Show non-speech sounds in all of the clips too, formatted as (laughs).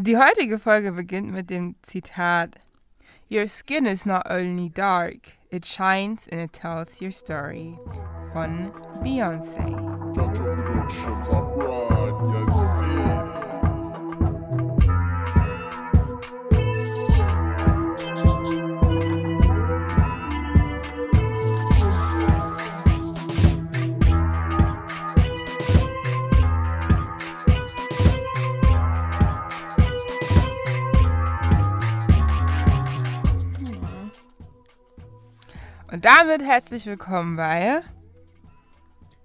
Die heutige Folge beginnt mit dem Zitat Your skin is not only dark, it shines and it tells your story von Beyoncé. Und damit herzlich willkommen bei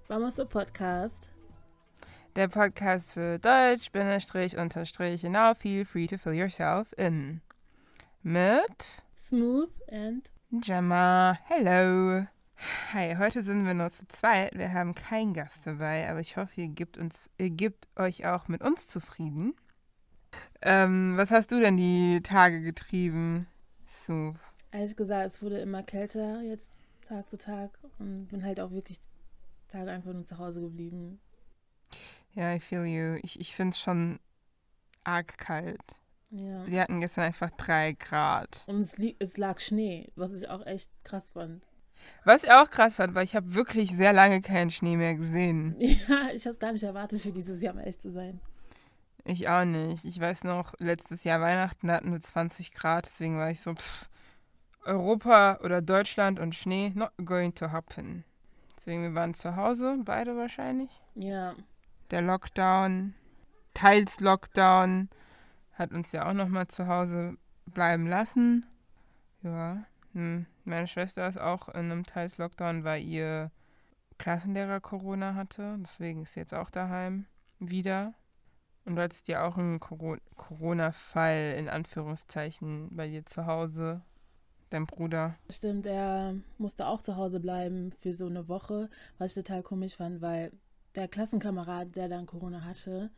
Vamos so Podcast. Der Podcast für Deutsch, Bindestrich, Unterstrich, genau, feel free to fill yourself in. Mit Smooth and Gemma. Hello. Hi, heute sind wir nur zu zweit. Wir haben keinen Gast dabei, aber ich hoffe, ihr gebt, uns, ihr gebt euch auch mit uns zufrieden. Ähm, was hast du denn die Tage getrieben? Smooth. Ehrlich gesagt, es wurde immer kälter jetzt Tag zu Tag und bin halt auch wirklich Tage einfach nur zu Hause geblieben. Ja, I feel you. Ich, ich finde es schon arg kalt. Ja. Wir hatten gestern einfach drei Grad. Und es, es lag Schnee, was ich auch echt krass fand. Was ich auch krass fand, weil ich habe wirklich sehr lange keinen Schnee mehr gesehen. (laughs) Ja, ich habe es gar nicht erwartet für dieses Jahr, um ehrlich zu sein. Ich auch nicht. Ich weiß noch, letztes Jahr Weihnachten hatten wir 20 Grad, deswegen war ich so, pff, Europa oder Deutschland und Schnee, not going to happen. Deswegen, wir waren zu Hause, beide wahrscheinlich. Ja, Der Lockdown, teils Lockdown, hat uns ja auch nochmal zu Hause bleiben lassen. Ja, hm. meine Schwester ist auch in einem teils Lockdown, weil ihr Klassenlehrer Corona hatte. Deswegen ist sie jetzt auch daheim wieder. Und du hattest ja auch einen Coro- Corona-Fall in Anführungszeichen bei dir zu Hause. Dein Bruder. stimmt, er musste auch zu Hause bleiben für so eine Woche, was ich total komisch fand, weil der Klassenkamerad, der dann Corona hatte,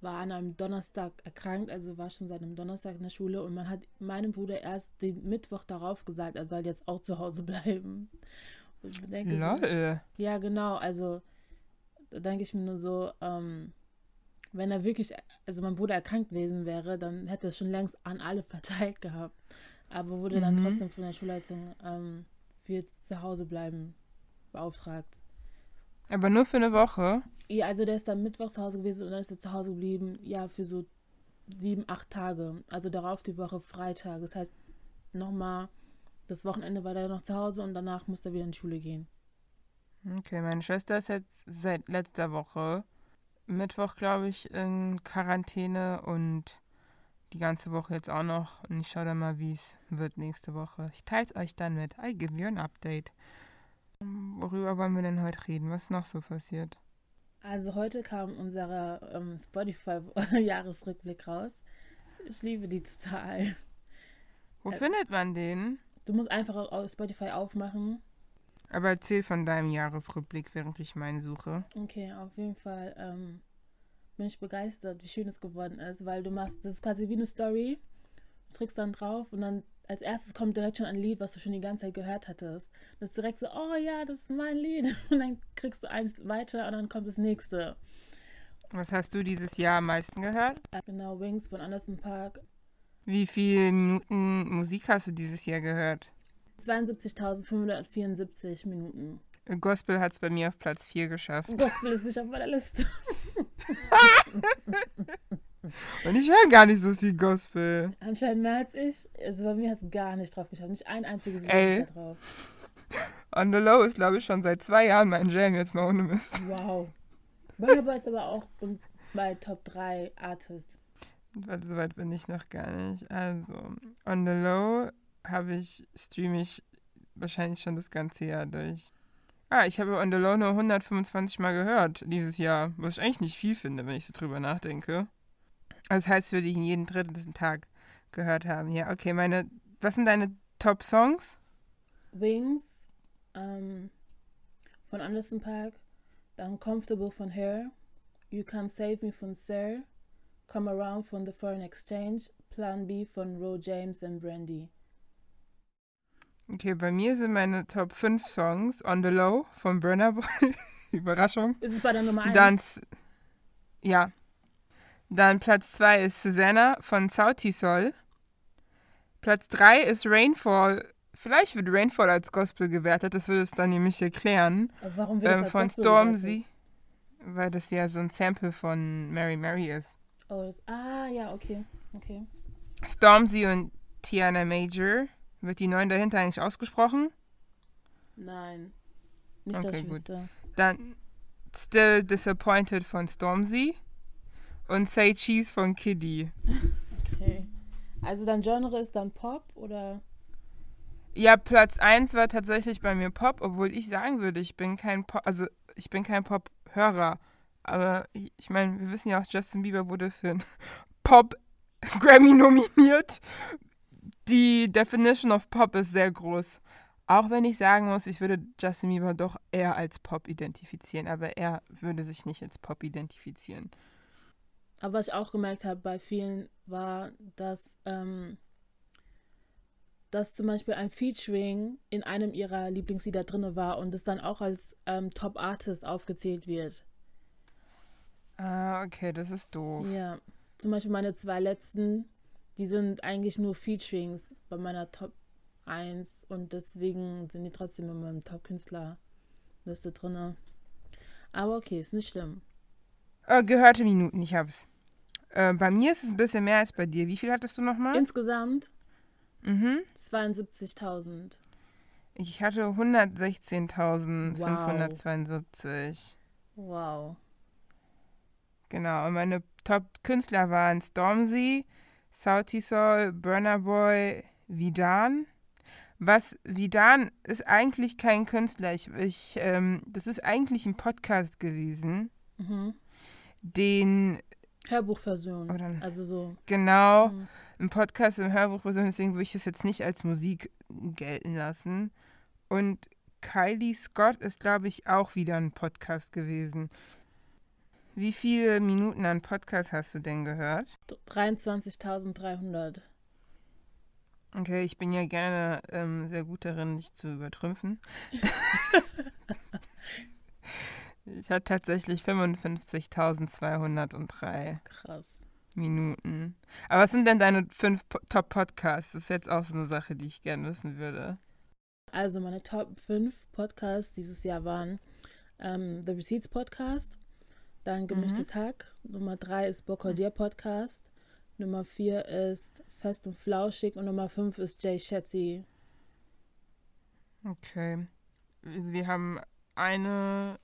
war an einem Donnerstag erkrankt, also war schon seit einem Donnerstag in der Schule und man hat meinem Bruder erst den Mittwoch darauf gesagt, er soll jetzt auch zu Hause (laughs) bleiben. Und ich denke, Lol. ja, genau, also da denke ich mir nur so, ähm, wenn er wirklich, also mein Bruder erkrankt gewesen wäre, dann hätte er es schon längst an alle (laughs) verteilt gehabt. Aber wurde dann Mhm. trotzdem von der Schulleitung ähm, für zu Hause bleiben beauftragt. Aber nur für eine Woche. Ja, also der ist dann Mittwoch zu Hause gewesen und dann ist er zu Hause geblieben, ja, für so sieben, acht Tage. Also darauf die Woche Freitag. Das heißt, nochmal, das Wochenende war er noch zu Hause und danach musste er wieder in die Schule gehen. Okay, meine Schwester ist jetzt seit letzter Woche Mittwoch, glaube ich, in Quarantäne und die ganze Woche jetzt auch noch. Und ich schaue dann mal, wie es wird nächste Woche. Ich teile es euch dann mit. I give you an update. Worüber wollen wir denn heute reden? Was ist noch so passiert? Also heute kam unser ähm, Spotify-Jahresrückblick raus. Ich liebe die total. Wo Äh, findet man den? Du musst einfach auf Spotify aufmachen. Aber erzähl von deinem Jahresrückblick, während ich meinen suche. Okay, auf jeden Fall ähm, bin ich begeistert, wie schön es geworden ist, weil du machst, das ist quasi wie eine Story. Du drückst dann drauf und dann als erstes kommt direkt schon ein Lied, was du schon die ganze Zeit gehört hattest. Das ist direkt so, oh ja, das ist mein Lied. (laughs) Und dann kriegst du eins weiter und dann kommt das nächste. Was hast du dieses Jahr am meisten gehört? Genau, Wings von Anderson Park. Wie viele Minuten Musik hast du dieses Jahr gehört? 72.574 Minuten. Gospel hat es bei mir auf Platz 4 geschafft. Gospel ist nicht auf meiner Liste. (laughs) (laughs) Und ich höre gar nicht so viel Gospel. Anscheinend mehr als ich. Also bei mir hast du gar nicht drauf geschafft. Nicht ein einziges Lied drauf. On the Low ist, glaube ich, schon seit zwei Jahren mein Jam, jetzt mal ohne Mist. Wow. Burna Boy ist aber auch bei Top 3 Artists. Weil so weit bin ich noch gar nicht. Also, On the Low habe ich, streame ich wahrscheinlich schon das ganze Jahr durch. Ah, ich habe On the Low nur 125 Mal gehört dieses Jahr, was ich eigentlich nicht viel finde, wenn ich so drüber nachdenke. Also das heißt, würde ich ihn jeden dritten Tag gehört haben. Ja, okay, meine, was sind deine Top-Songs? Wings ähm, von Anderson Park. Dann Comfortable von Her. You Can Save Me von Sir. Come Around von The Foreign Exchange. Plan B von Ro James und Brandy. Okay, bei mir sind meine Top 5 Songs On the Low von Burna Boy. (laughs) Überraschung. Ist es bei der Nummer 1? Dann, ja. Dann Platz 2 ist Susanna von Sautisol. Platz 3 ist Rainfall. Vielleicht wird Rainfall als Gospel gewertet, das würde es dann nämlich erklären. Aber warum wird es Ähm, als von Stormzy. Weil das ja so ein Sample von Mary Mary ist. Oh, das, ah, ja, okay. Okay. Stormzy und Tiana Major. Wird die 9 dahinter eigentlich ausgesprochen? Nein. Nicht, Okay, gut. wüsste. Dann Still Disappointed von Stormzy. Und Say Cheese von Kiddy. Okay. Also dein Genre ist dann Pop oder? Ja, Platz 1 war tatsächlich bei mir Pop, obwohl ich sagen würde, ich bin kein Pop, also ich bin kein Pop-Hörer. Aber ich, ich meine, wir wissen ja auch, Justin Bieber wurde für einen (laughs) Pop-Grammy nominiert. Die Definition of Pop ist sehr groß. Auch wenn ich sagen muss, ich würde Justin Bieber doch eher als Pop identifizieren, aber er würde sich nicht als Pop identifizieren. Aber was ich auch gemerkt habe bei vielen war, dass, ähm, dass zum Beispiel ein Featuring in einem ihrer Lieblingslieder drin war und es dann auch als ähm, Top Artist aufgezählt wird. Ah, okay, das ist doof. Ja. Zum Beispiel meine zwei letzten, die sind eigentlich nur Featurings bei meiner Top 1 und deswegen sind die trotzdem in meinem Top-Künstler-Liste drin. Aber okay, ist nicht schlimm. Äh, gehörte Minuten, ich hab's. Äh, bei mir ist es ein bisschen mehr als bei dir. Wie viel hattest du nochmal? Insgesamt Mhm. 72.000. Ich hatte 116.572. Wow. Genau, und meine Top-Künstler waren Stormzy, Sauti Soul, Burner Boy, Vidan. Was Vidan ist eigentlich kein Künstler. Ich, ich, ähm, das ist eigentlich ein Podcast gewesen, Mhm. den Hörbuchversion. Oder- Also so. genau Mhm. ein Podcast im Hörbuchversion, deswegen würde ich das jetzt nicht als Musik gelten lassen. Und Kylie Scott ist, glaube ich, auch wieder ein Podcast gewesen. Wie viele Minuten an Podcast hast du denn gehört? 23.300. Okay, ich bin ja gerne ähm, sehr gut darin, dich zu übertrümpfen. (laughs) ich hatte tatsächlich 55.203 Krass. Minuten. Aber was sind denn deine fünf Po- Top-Podcasts? Das ist jetzt auch so eine Sache, die ich gerne wissen würde. Also meine Top 5 Podcasts dieses Jahr waren ähm, The Receipts Podcast, dann Gemischtes Hack, Nummer 3 ist Bokordier Podcast, Nummer 4 ist Fest und Flauschig und Nummer 5 ist Jay Shetty. Okay. Wir haben eine,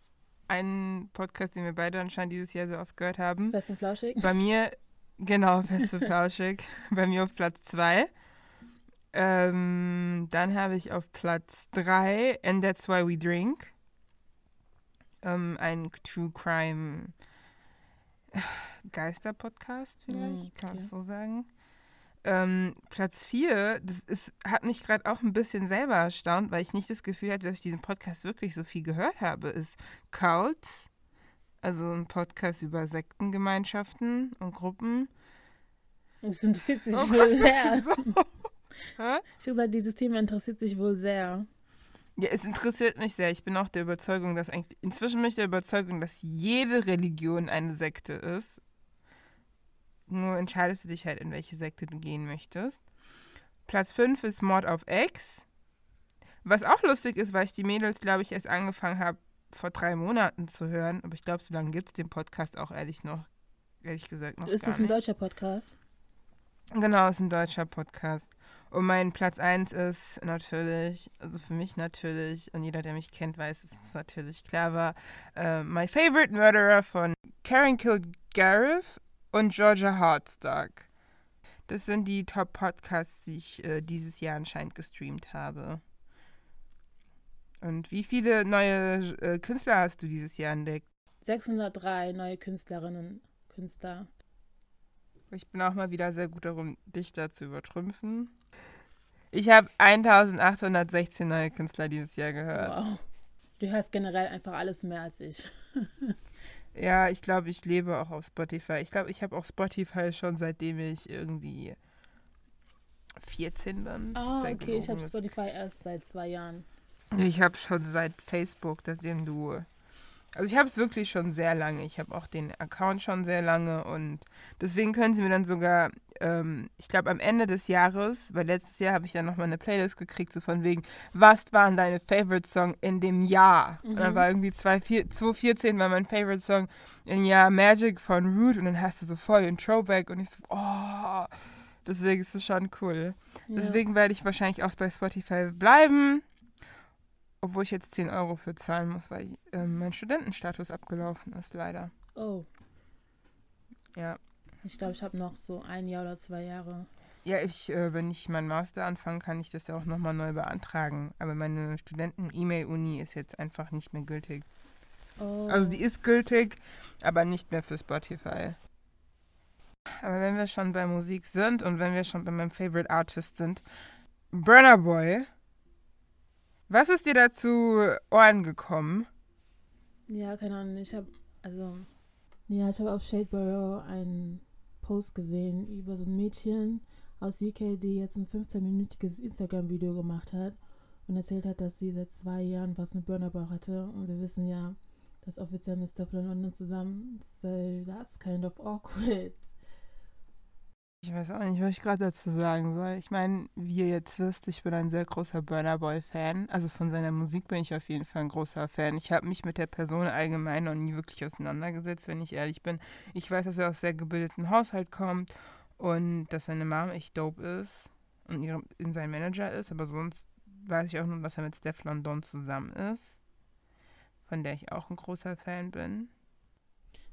einen Podcast, den wir beide anscheinend dieses Jahr so oft gehört haben. Fest und Flauschig? Bei mir, genau, fest und (laughs) flauschig. Bei mir auf Platz 2. Ähm, dann habe ich auf Platz 3 And That's Why We Drink. Ähm, ein True Crime Geister-Podcast vielleicht, Mm, kann man okay. es so sagen. Ähm, Platz 4, das ist, hat mich gerade auch ein bisschen selber erstaunt, weil ich nicht das Gefühl hatte, dass ich diesen Podcast wirklich so viel gehört habe, ist Cults. Also ein Podcast über Sektengemeinschaften und Gruppen. Das interessiert sich Oh, wohl sehr. (laughs) so? Ich habe gesagt, dieses Thema interessiert sich wohl sehr. Ja, es interessiert mich sehr. Ich bin auch der Überzeugung, dass eigentlich, inzwischen bin ich der Überzeugung, dass jede Religion eine Sekte ist. Nur entscheidest du dich halt, in welche Sekte du gehen möchtest. Platz 5 ist Mord auf Ex. Was auch lustig ist, weil ich die Mädels, glaube ich, erst angefangen habe, vor drei Monaten zu hören. Aber ich glaube, so lange gibt es den Podcast auch ehrlich noch, ehrlich gesagt, noch Ist das ein nicht. deutscher Podcast? Genau, ist ein deutscher Podcast. Und mein Platz 1 ist natürlich, also für mich natürlich, und jeder, der mich kennt, weiß, es ist natürlich klar, war äh, My Favorite Murderer von Karen Kilgariff und Georgia Hartstock. Das sind die Top-Podcasts, die ich äh, dieses Jahr anscheinend gestreamt habe. Und wie viele neue äh, Künstler hast du dieses Jahr entdeckt? 603 neue Künstlerinnen, Künstler. Ich bin auch mal wieder sehr gut darum, dich da zu übertrümpfen. Ich habe 1816 neue Künstler dieses Jahr gehört. Wow. Du hörst generell einfach alles mehr als ich. (laughs) Ja, ich glaube, ich lebe auch auf Spotify. Ich glaube, ich habe auch Spotify schon seitdem ich irgendwie 14 bin. Ah, Sehr okay, ich habe Spotify erst seit zwei Jahren. Ich habe schon seit Facebook, seitdem du Also ich habe es wirklich schon sehr lange. Ich habe auch den Account schon sehr lange und deswegen können Sie mir dann sogar, ähm, ich glaube am Ende des Jahres, weil letztes Jahr habe ich dann nochmal eine Playlist gekriegt, so von wegen, was waren deine Favorite Song in dem Jahr? Mhm. Und dann war irgendwie 2014 war mein Favorite Song in Jahr Magic von Root und dann hast du so voll den Throwback und ich so, oh, deswegen ist es schon cool. Ja. Deswegen werde ich wahrscheinlich auch bei Spotify bleiben obwohl ich jetzt 10 Euro für zahlen muss, weil äh, mein Studentenstatus abgelaufen ist, leider. Oh. Ja. Ich glaube, ich habe noch so ein Jahr oder zwei Jahre. Ja, ich, äh, wenn ich meinen Master anfange, kann ich das ja auch nochmal neu beantragen. Aber meine Studenten-E-Mail-Uni ist jetzt einfach nicht mehr gültig. Oh. Also sie ist gültig, aber nicht mehr für Spotify. Aber wenn wir schon bei Musik sind und wenn wir schon bei meinem Favorite Artist sind, Burner Boy was ist dir dazu Ohren gekommen? Ja, keine Ahnung. Ich habe, also, ja, ich habe auf Shadeborough einen Post gesehen über so ein Mädchen aus UK, die jetzt ein 15-minütiges Instagram-Video gemacht hat und erzählt hat, dass sie seit zwei Jahren was mit Burnerbauch hatte. Und wir wissen ja, dass offiziell mit Stefan London zusammen. So, that's kind of awkward. Ich weiß auch nicht, was ich gerade dazu sagen soll. Ich meine, wie ihr jetzt wisst, ich bin ein sehr großer Burner Boy-Fan. Also von seiner Musik bin ich auf jeden Fall ein großer Fan. Ich habe mich mit der Person allgemein noch nie wirklich auseinandergesetzt, wenn ich ehrlich bin. Ich weiß, dass er aus sehr gebildeten Haushalt kommt und dass seine Mom echt dope ist und ihre, in sein Manager ist, aber sonst weiß ich auch nur, dass er mit Steph London zusammen ist, von der ich auch ein großer Fan bin.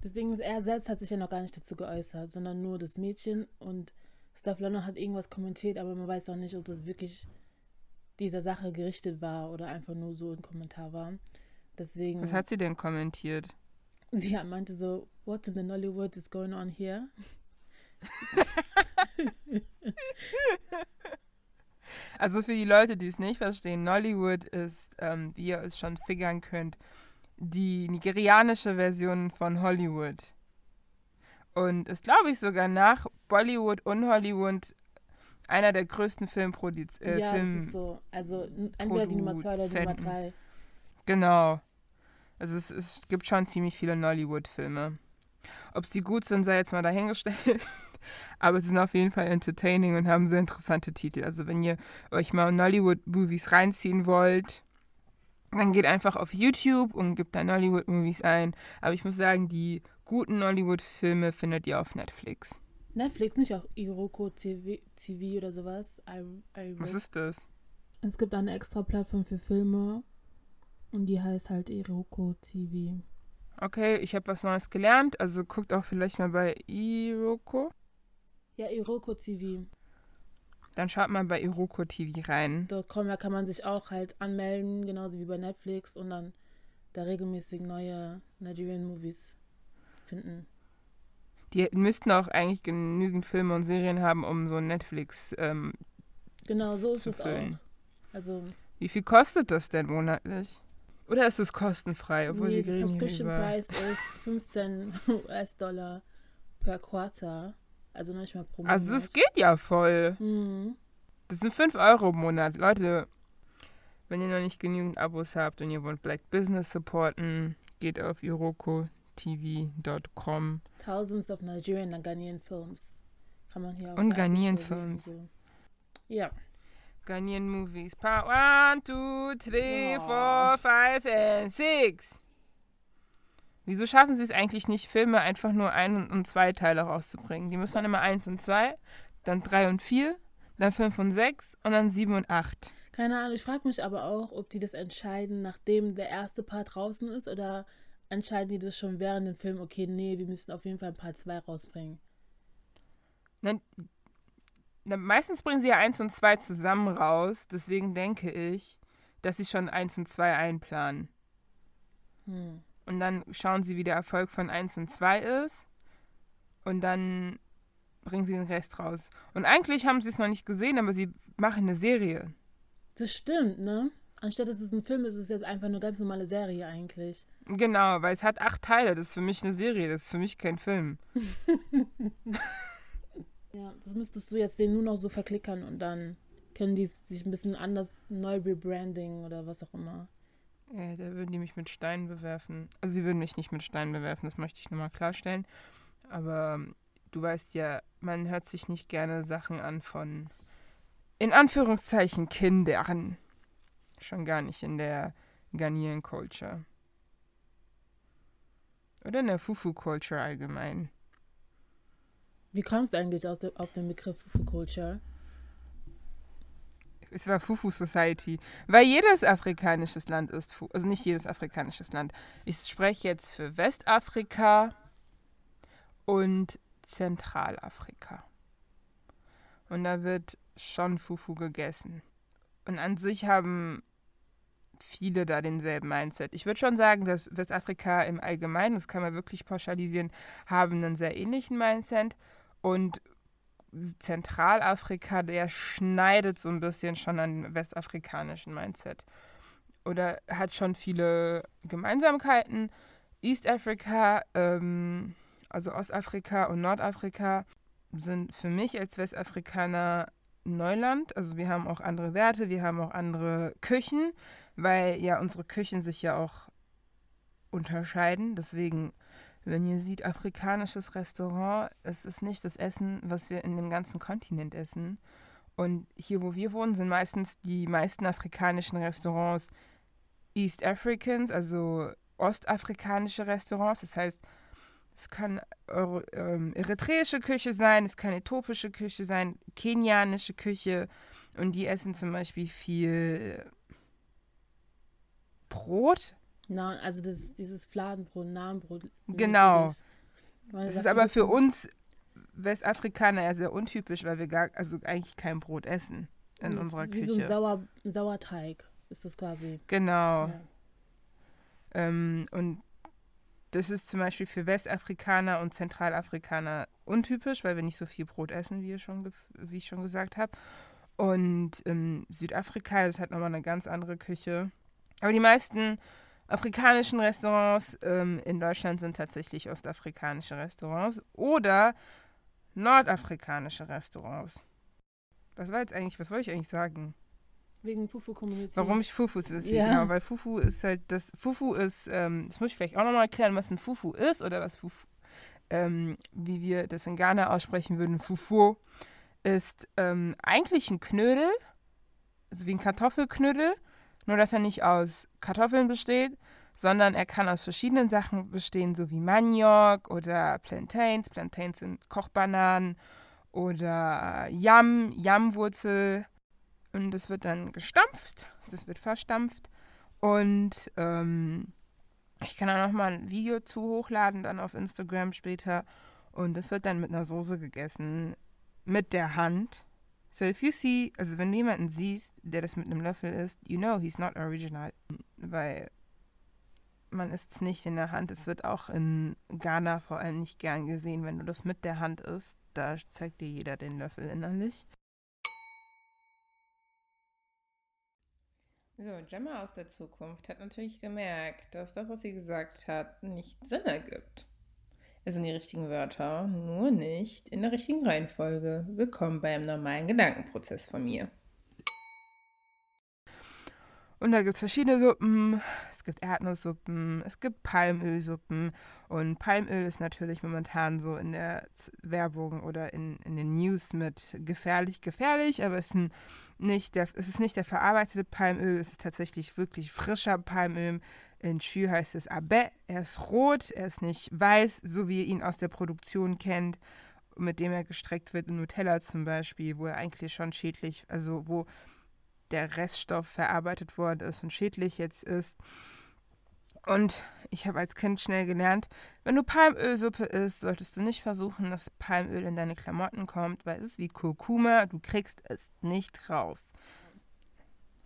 Das Ding ist, er selbst hat sich ja noch gar nicht dazu geäußert, sondern nur das Mädchen und Steph London hat irgendwas kommentiert, aber man weiß auch nicht, ob das wirklich dieser Sache gerichtet war oder einfach nur so ein Kommentar war. Deswegen. Was hat sie denn kommentiert? Sie meinte so, what in the Nollywood is going on here? (laughs) also für die Leute, die es nicht verstehen, Nollywood ist, ähm, wie ihr es schon figern könnt, die nigerianische Version von Hollywood. Und ist, glaube ich, sogar nach Bollywood und Hollywood einer der größten Filmproduz äh, ja, Film ist so. Also entweder die Nummer zwei oder die Nummer drei. Genau. Also es, es gibt schon ziemlich viele Nollywood-Filme. Ob sie gut sind, sei jetzt mal dahingestellt. (laughs) Aber sie sind auf jeden Fall entertaining und haben sehr interessante Titel. Also wenn ihr euch mal Nollywood-Movies reinziehen wollt, dann geht einfach auf YouTube und gibt da Nollywood-Movies ein. Aber ich muss sagen, die guten Nollywood-Filme findet ihr auf Netflix. Netflix, nicht auch Iroko TV, TV oder sowas? I, I Was ist das? Es gibt eine extra Plattform für Filme und die heißt halt Iroko TV. Okay, ich habe was Neues gelernt. Also guckt auch vielleicht mal bei Iroko. Ja, Iroko TV. Dann schaut mal bei Iroko TV rein. Dort da kann man sich auch halt anmelden, genauso wie bei Netflix und dann da regelmäßig neue Nigerian Movies finden. Die müssten auch eigentlich genügend Filme und Serien haben, um so Netflix ähm, Genau, so ist es füllen. auch. Also wie viel kostet das denn monatlich? Oder ist es kostenfrei? Obwohl nee, die Subscription Price ist 15 US-Dollar per Quarter. Also nicht mal pro Monat. Also es geht ja voll. Mhm. Das sind 5 Euro im Monat. Leute, wenn ihr noch nicht genügend Abos habt und ihr wollt Black Business supporten, geht auf irokotv.com. Thousands of Nigerian and Ghanaian Films. Kann man hier auch Und Ghanaian Films. So. Ja. Ghanaian Movies. Part 1, 2, 3, 4, 5 and 6. Wieso schaffen sie es eigentlich nicht, Filme einfach nur ein und zwei Teile rauszubringen? Die müssen dann immer eins und zwei, dann drei und vier, dann fünf und sechs und dann sieben und acht. Keine Ahnung, ich frage mich aber auch, ob die das entscheiden, nachdem der erste Part draußen ist oder entscheiden die das schon während dem Film, okay, nee, wir müssen auf jeden Fall Part 2 rausbringen. Na, meistens bringen sie ja eins und zwei zusammen raus, deswegen denke ich, dass sie schon eins und zwei einplanen. Hm und dann schauen sie, wie der Erfolg von 1 und 2 ist und dann bringen sie den Rest raus. Und eigentlich haben sie es noch nicht gesehen, aber sie machen eine Serie. Das stimmt, ne? Anstatt dass es ein Film ist, ist es jetzt einfach eine ganz normale Serie eigentlich. Genau, weil es hat acht Teile. Das ist für mich eine Serie, das ist für mich kein Film. (laughs) (laughs) ja, das müsstest du jetzt den nur noch so verklickern und dann können die sich ein bisschen anders neu rebranding oder was auch immer. Äh, da würden die mich mit Steinen bewerfen. Also sie würden mich nicht mit Steinen bewerfen, das möchte ich nochmal klarstellen. Aber ähm, du weißt ja, man hört sich nicht gerne Sachen an von, in Anführungszeichen, Kindern. Schon gar nicht in der Ghanaian Culture. Oder in der Fufu Culture allgemein. Wie kommst du eigentlich auf den Begriff Fufu Culture? Es war Fufu Society, weil jedes afrikanisches Land ist, Fu also nicht jedes afrikanisches Land. Ich spreche jetzt für Westafrika und Zentralafrika. Und da wird schon Fufu gegessen. Und an sich haben viele da denselben Mindset. Ich würde schon sagen, dass Westafrika im Allgemeinen, das kann man wirklich pauschalisieren, haben einen sehr ähnlichen Mindset und Zentralafrika, der schneidet so ein bisschen schon an westafrikanischen Mindset. Oder hat schon viele Gemeinsamkeiten. East Africa, ähm, also Ostafrika und Nordafrika, sind für mich als Westafrikaner Neuland. Also wir haben auch andere Werte, wir haben auch andere Küchen, weil ja unsere Küchen sich ja auch unterscheiden. Deswegen, wenn ihr seht, afrikanisches Restaurant, es ist nicht das Essen, was wir in dem ganzen Kontinent essen. Und hier, wo wir wohnen, sind meistens die meisten afrikanischen Restaurants East Africans, also ostafrikanische Restaurants. Das heißt, es kann Euro, ähm, eritreische Küche sein, es kann äthiopische Küche sein, kenianische Küche. Und die essen zum Beispiel viel Brot. Na, also das, dieses Fladenbrot, Namenbrot. Genau. Das ist aber für uns Westafrikaner ja sehr untypisch, weil wir gar, also eigentlich kein Brot essen in das unserer ist wie Küche. so ein, Sauer, Sauerteig ist das quasi. Genau. Ja. Ähm, und das ist zum Beispiel für Westafrikaner und Zentralafrikaner untypisch, weil wir nicht so viel Brot essen, wie, schon, wie ich schon gesagt habe. Und in Südafrika das hat nochmal eine ganz andere Küche. Aber die meisten afrikanischen Restaurants ähm, in Deutschland sind tatsächlich ostafrikanische Restaurants oder nordafrikanische Restaurants. Was war jetzt eigentlich, was wollte ich eigentlich sagen? Wegen Fufu kommunizieren. Warum ich Fufus ist, Ja. genau, weil Fufu ist halt, das Fufu ist, ähm, das muss ich vielleicht auch nochmal erklären, was ein Fufu ist oder was Fufu, ähm, wie wir das in Ghana aussprechen würden, Fufu ist ähm, eigentlich ein Knödel, also wie ein Kartoffelknödel, nur dass er nicht aus Kartoffeln besteht, sondern er kann aus verschiedenen Sachen bestehen, so wie Maniok oder Plantains. Plantains sind Kochbananen oder Yam, Yamwurzel. Und das wird dann gestampft, das wird verstampft. Und ähm, ich kann da nochmal ein Video zu hochladen, dann auf Instagram später. Und das wird dann mit einer Soße gegessen, mit der Hand. So if you see, also wenn du jemanden siehst, der das mit einem Löffel isst, you know he's not original. Weil man isst es nicht in der Hand. Es wird auch in Ghana vor allem nicht gern gesehen, wenn du das mit der Hand isst. Da zeigt dir jeder den Löffel innerlich. So, Gemma aus der Zukunft hat natürlich gemerkt, dass das, was sie gesagt hat, nicht Sinn ergibt. Es sind die richtigen Wörter, nur nicht in der richtigen Reihenfolge. Willkommen beim normalen Gedankenprozess von mir. Und da gibt es verschiedene Suppen. Es gibt Erdnusssuppen, es gibt Palmölsuppen. Und Palmöl ist natürlich momentan so in der Werbung oder in, in den News mit gefährlich, gefährlich. Aber es ist, ein, nicht der, es ist nicht der verarbeitete Palmöl, es ist tatsächlich wirklich frischer Palmöl. In Chü heißt es Abe. Er ist rot, er ist nicht weiß, so wie ihr ihn aus der Produktion kennt, mit dem er gestreckt wird in Nutella zum Beispiel, wo er eigentlich schon schädlich, also wo der Reststoff verarbeitet worden ist und schädlich jetzt ist. Und ich habe als Kind schnell gelernt, wenn du Palmölsuppe isst, solltest du nicht versuchen, dass Palmöl in deine Klamotten kommt, weil es ist wie Kurkuma, du kriegst es nicht raus.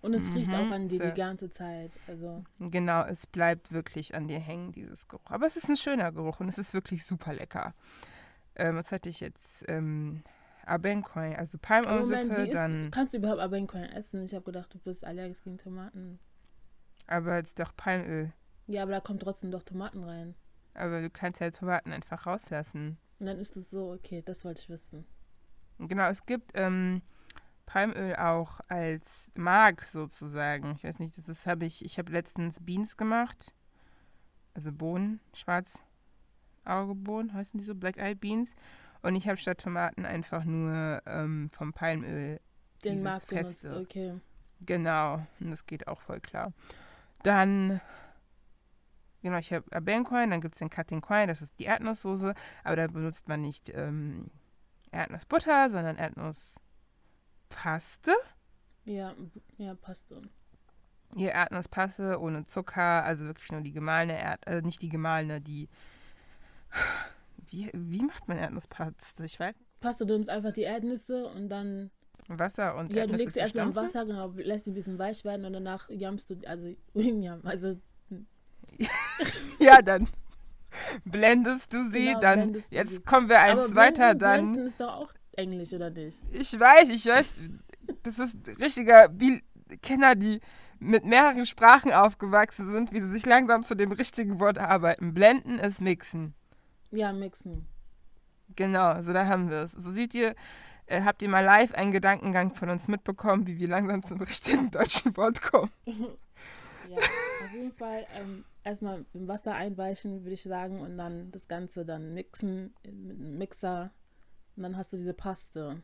Und es riecht Mhm, auch an dir so. die ganze Zeit. Also, Genau, es bleibt wirklich an dir hängen, dieses Geruch. Aber es ist ein schöner Geruch und es ist wirklich super lecker. Ähm, was hatte ich jetzt? Ähm, Abenkoin, also Palmölsuppe, wie ist, dann, kannst du überhaupt Abenkoin essen? Ich habe gedacht, du bist allergisch gegen Tomaten. aber jetzt doch Palmöl. Ja, aber da kommt trotzdem doch Tomaten rein. Aber du kannst ja Tomaten einfach rauslassen. Und dann ist es so, okay, das wollte ich wissen. Genau, es gibt ähm, Palmöl auch als Mark sozusagen. Ich weiß nicht, das ist, habe ich, ich habe letztens Beans gemacht. Also Bohnen, schwarz Augebohnen, heißen die so, Black Eyed Beans. Und ich habe statt Tomaten einfach nur ähm, vom Palmöl Den dieses Mark benutzt, feste. okay. Genau, und das geht auch voll klar. Dann, genau, ich habe Abencoin, dann gibt es den Cutting Coin, das ist die Erdnusssoße, aber da benutzt man nicht ähm, Erdnussbutter, sondern Erdnusspaste. Ja, ja, dann. Hier Erdnusspaste ohne Zucker, also wirklich nur die gemahlene Erd, äh, nicht die gemahlene, die. Wie, wie macht man Erdnusspaste? Ich weiß nicht. Paste, du nimmst einfach die Erdnüsse und dann, Wasser und ja, du Erdnüsse legst sie erstmal im? Wasser, genau, lässt die ein bisschen weich werden und danach jammst du, also, (laughs) jam, also, (laughs) Ja, dann blendest du sie, Genau, dann. Jetzt sie. kommen wir eins aber weiter, blenden, dann. blenden ist doch auch Englisch, oder nicht? Ich weiß, ich weiß, das ist richtiger Bil Kenner, die mit mehreren Sprachen aufgewachsen sind, wie sie sich langsam zu dem richtigen Wort arbeiten. Blenden ist mixen. Ja, mixen. Genau, so da haben wir es. So seht ihr, äh, habt ihr mal live einen Gedankengang von uns mitbekommen, wie wir langsam zum richtigen (laughs) deutschen Wort kommen. (laughs) Ja, auf jeden Fall ähm, erstmal im Wasser einweichen, würde ich sagen, und dann das Ganze dann mixen mit einem Mixer. Und dann hast du diese Paste.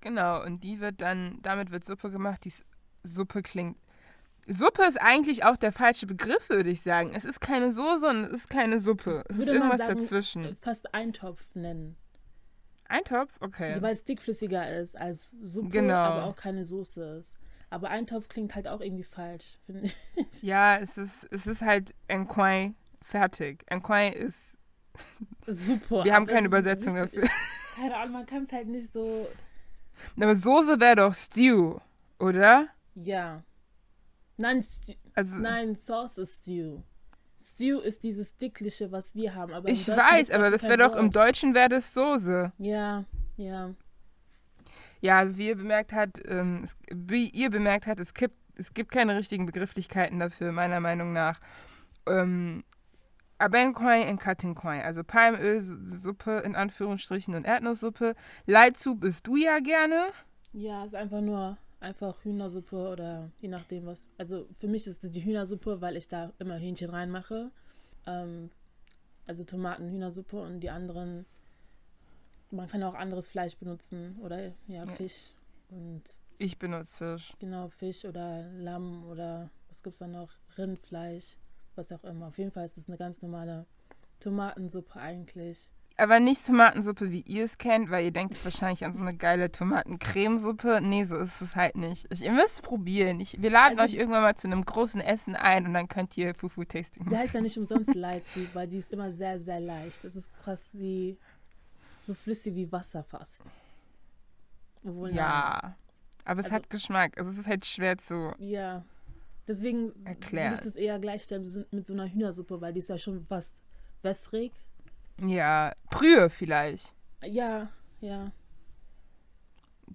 Genau, und die wird dann, damit wird Suppe gemacht, die Suppe klingt. Suppe ist eigentlich auch der falsche Begriff, würde ich sagen. Es ist keine Soße und es ist keine Suppe. Es ist irgendwas sagen, dazwischen. äh, Fast Eintopf nennen. Eintopf? Okay. Weil es dickflüssiger ist als Suppe, Genau. aber auch keine Soße ist. Aber Eintopf klingt halt auch irgendwie falsch, finde ich. (laughs) Ja, es ist, es ist halt Enquai fertig. Enquai ist. Super. Wir haben keine Übersetzung nicht- dafür. (laughs) Keine Ahnung, man kann es halt nicht so. Aber Soße wäre doch Stew, oder? Ja. Nein, Also, Nein, Sauce ist Stew. Stew ist dieses dickliche, was wir haben. Aber ich weiß, aber das wäre doch im. Deutschen wäre das Soße. Ja, ja. Ja, also wie ihr bemerkt habt, ähm, es, wie ihr bemerkt habt, es gibt, es gibt keine richtigen Begrifflichkeiten dafür, meiner Meinung nach. Ähm, Abencoin und Katincoin, also Palmölsuppe in Anführungsstrichen und Erdnusssuppe. Leitsoup isst du ja gerne. Ja, ist einfach nur einfach Hühnersuppe oder je nachdem was. Also für mich ist es die Hühnersuppe, weil ich da immer Hähnchen reinmache. Ähm, also Tomaten, Hühnersuppe und die anderen. Man kann auch anderes Fleisch benutzen oder ja. Fisch und Ich benutze Fisch. genau Fisch oder Lamm oder was gibt's da noch? Rindfleisch, was auch immer. Auf jeden Fall ist es eine ganz normale Tomatensuppe eigentlich. Aber nicht Tomatensuppe, wie ihr es kennt, weil ihr denkt wahrscheinlich an so eine geile Tomatencremesuppe. Nee, so ist es halt nicht. Ich, ihr müsst es probieren. Ich, wir laden Also- euch irgendwann mal zu einem großen Essen ein und dann könnt ihr Fufu-Tasting Sie machen. heißt ja nicht umsonst Light Soup, weil die ist immer sehr, sehr leicht. Das ist quasi so flüssig wie Wasser fast. Obwohl, nein. Ja, aber es Also- hat Geschmack. Also es ist halt schwer zu... Ja. Deswegen Erklären. würde ich das eher gleichstellen mit so einer Hühnersuppe, weil die ist ja schon fast wässrig. Ja, Brühe vielleicht. Ja, ja.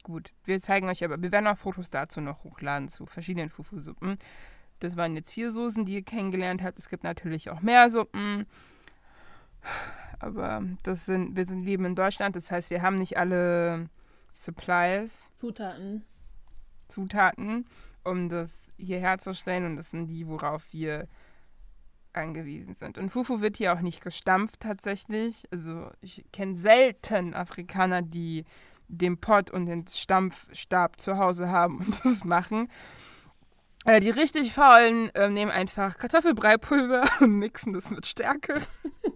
Gut, wir zeigen euch aber, wir werden auch Fotos dazu noch hochladen zu verschiedenen Fufu-Suppen. Das waren jetzt vier Soßen, die ihr kennengelernt habt. Es gibt natürlich auch mehr Suppen. Aber das sind, wir sind leben in Deutschland, das heißt, wir haben nicht alle Supplies, Zutaten. Zutaten, um das hier herzustellen. Und das sind die, worauf wir angewiesen sind. Und Fufu wird hier auch nicht gestampft tatsächlich. Also ich kenne selten Afrikaner, die den Pott und den Stampfstab zu Hause haben und (laughs) das machen. Äh, die richtig faulen äh, nehmen einfach Kartoffelbreipulver (laughs) und mixen das mit Stärke.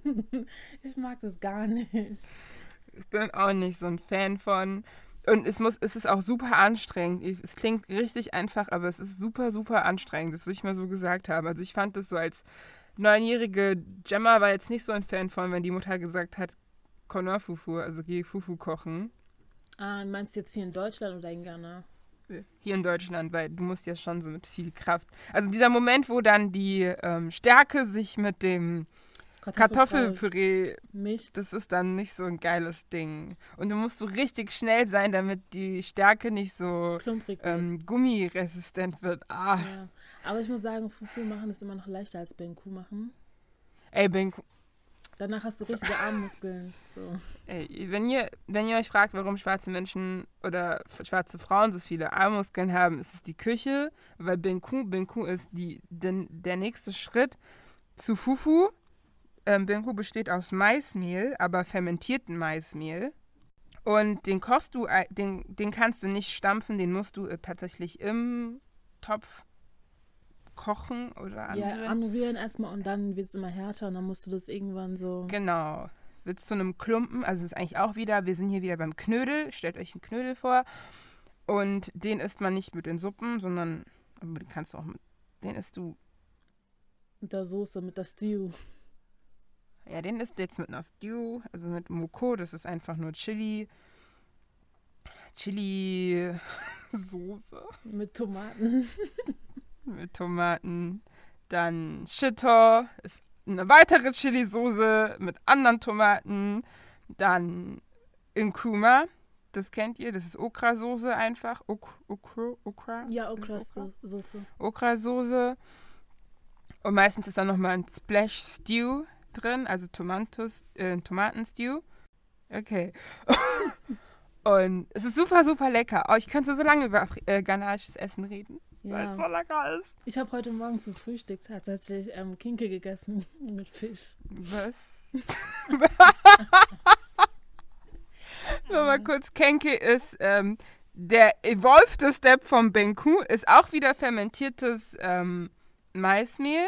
(laughs) Ich mag das gar nicht. Ich bin auch nicht so ein Fan von. Und es muss, es ist auch super anstrengend. Es klingt richtig einfach, aber es ist super, super anstrengend. Das würde ich mal so gesagt haben. Also ich fand das so als neunjährige Gemma war jetzt nicht so ein Fan von, wenn die Mutter gesagt hat, Konor Fufu, also geh Fufu kochen. Ah, meinst du jetzt hier in Deutschland oder in Ghana? Hier in Deutschland, weil du musst ja schon so mit viel Kraft. Also dieser Moment, wo dann die ähm, Stärke sich mit dem Kartoffelpüree Mischt. das ist dann nicht so ein geiles Ding. Und du musst so richtig schnell sein, damit die Stärke nicht so ähm, gummiresistent wird. Ah, Ja. Aber ich muss sagen, Fufu machen ist immer noch leichter als Benku machen. ey, Benku. Danach hast du richtige Armmuskeln. So. Ey, wenn ihr, wenn ihr euch fragt, warum schwarze Menschen oder schwarze Frauen so viele Armmuskeln haben, ist es die Küche, weil Benku, Benku ist die, den, der nächste Schritt zu Fufu. Ähm, Benku besteht aus Maismehl, aber fermentierten Maismehl. Und den kochst du, ei- den, den kannst du nicht stampfen, den musst du äh, tatsächlich im Topf kochen oder anrühren. Ja, anrühren erstmal und dann wird es immer härter und dann musst du das irgendwann so. Genau. Wird zu einem Klumpen, also ist eigentlich auch wieder, wir sind hier wieder beim Knödel, stellt euch einen Knödel vor. Und den isst man nicht mit den Suppen, sondern den kannst du auch mit, den isst du, Mit der Soße, mit der Stew. ja, den isst du jetzt mit einer Stew, also mit Moko, das ist einfach nur Chili, Chili-Soße Mit Tomaten. (laughs) mit Tomaten. Dann Shitor ist eine weitere Chili-Soße mit anderen Tomaten. Dann Nkrumah, das kennt ihr, das ist Okra-Soße einfach. Ok Okra, Okra, Ja. Okra-Soße. Und meistens ist da nochmal ein Splash Stew drin, also Tomatos, äh, Tomatenstew. Okay. (laughs) Und es ist super, super lecker. Oh, ich könnte so lange über Afri äh, ghanaisches Essen reden, weil es so Ja. lecker ist. Ich habe heute Morgen zum Frühstück tatsächlich ähm, Kinke gegessen (laughs) mit Fisch. Was? (laughs) Nur mal kurz, Kenke ist ähm, der evolved Step vom Benku, ist auch wieder fermentiertes ähm, Maismehl,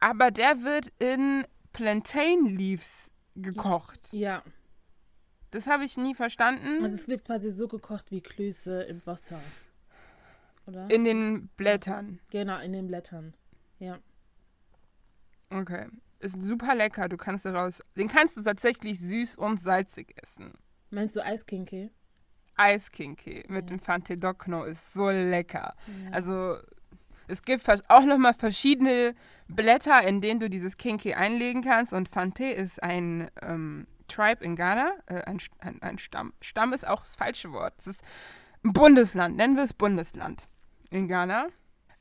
aber der wird in Plantain Leaves gekocht. Ja, Das habe ich nie verstanden. also es wird quasi so gekocht wie Klöße im Wasser. Oder? In den Blättern. genau, in den Blättern. Ja. Okay. Ist super lecker. Du kannst daraus. Den kannst du tatsächlich süß und salzig essen. Meinst du Eiskinke? Eiskinke mit Ja. dem Fante Docno ist so lecker. Ja. Also es gibt auch nochmal verschiedene Blätter, in denen du dieses Kinky einlegen kannst. Und Fante ist ein ähm, Tribe in Ghana. Äh, ein, ein, ein Stamm. Stamm ist auch das falsche Wort. Es ist ein Bundesland. Nennen wir es Bundesland in Ghana.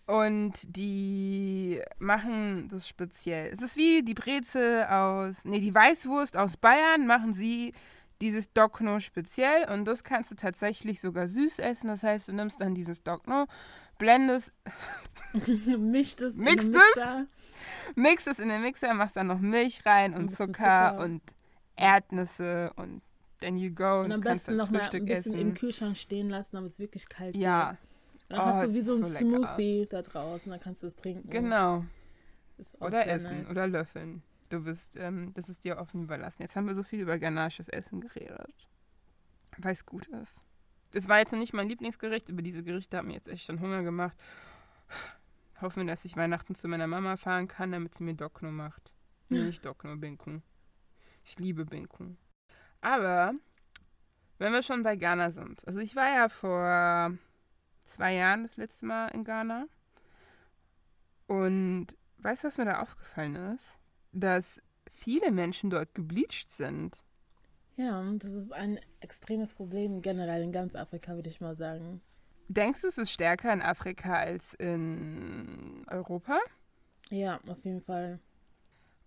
Und die machen das speziell. Es ist wie die Brezel aus, nee, die Weißwurst aus Bayern machen sie dieses Dokno speziell und das kannst du tatsächlich sogar süß essen. Das heißt, du nimmst dann dieses Dokno, blendest, (laughs) Mischt es. Mixt es? Mixt es in den Mixer, machst dann noch Milch rein Ein und Zucker, Zucker. und Erdnüsse und then you go und, Und am das kannst du besten als noch mal ein bisschen im essen. Kühlschrank stehen lassen, damit es wirklich kalt Ja, wird. Dann Oh, hast du wie ist so ein so lecker. Smoothie da draußen, dann kannst du es trinken. genau. Oder essen nice. oder löffeln. Du bist, ähm, das ist dir offen überlassen. Jetzt haben wir so viel über ghanaisches Essen geredet. Weil es gut ist. Das war jetzt noch nicht mein Lieblingsgericht, aber diese Gerichte haben mir jetzt echt schon Hunger gemacht. Hoffen, dass ich Weihnachten zu meiner Mama fahren kann, damit sie mir Dokno macht. Nee, (laughs) nicht Dokno, Binku. Ich liebe Binku. Aber, wenn wir schon bei Ghana sind. Also ich war ja vor zwei Jahren das letzte Mal in Ghana. Und weißt du, was mir da aufgefallen ist? Dass viele Menschen dort gebleached sind. Ja, und das ist ein extremes Problem generell in ganz Afrika, würde ich mal sagen. Denkst du, es ist stärker in Afrika als in Europa? Ja, auf jeden Fall.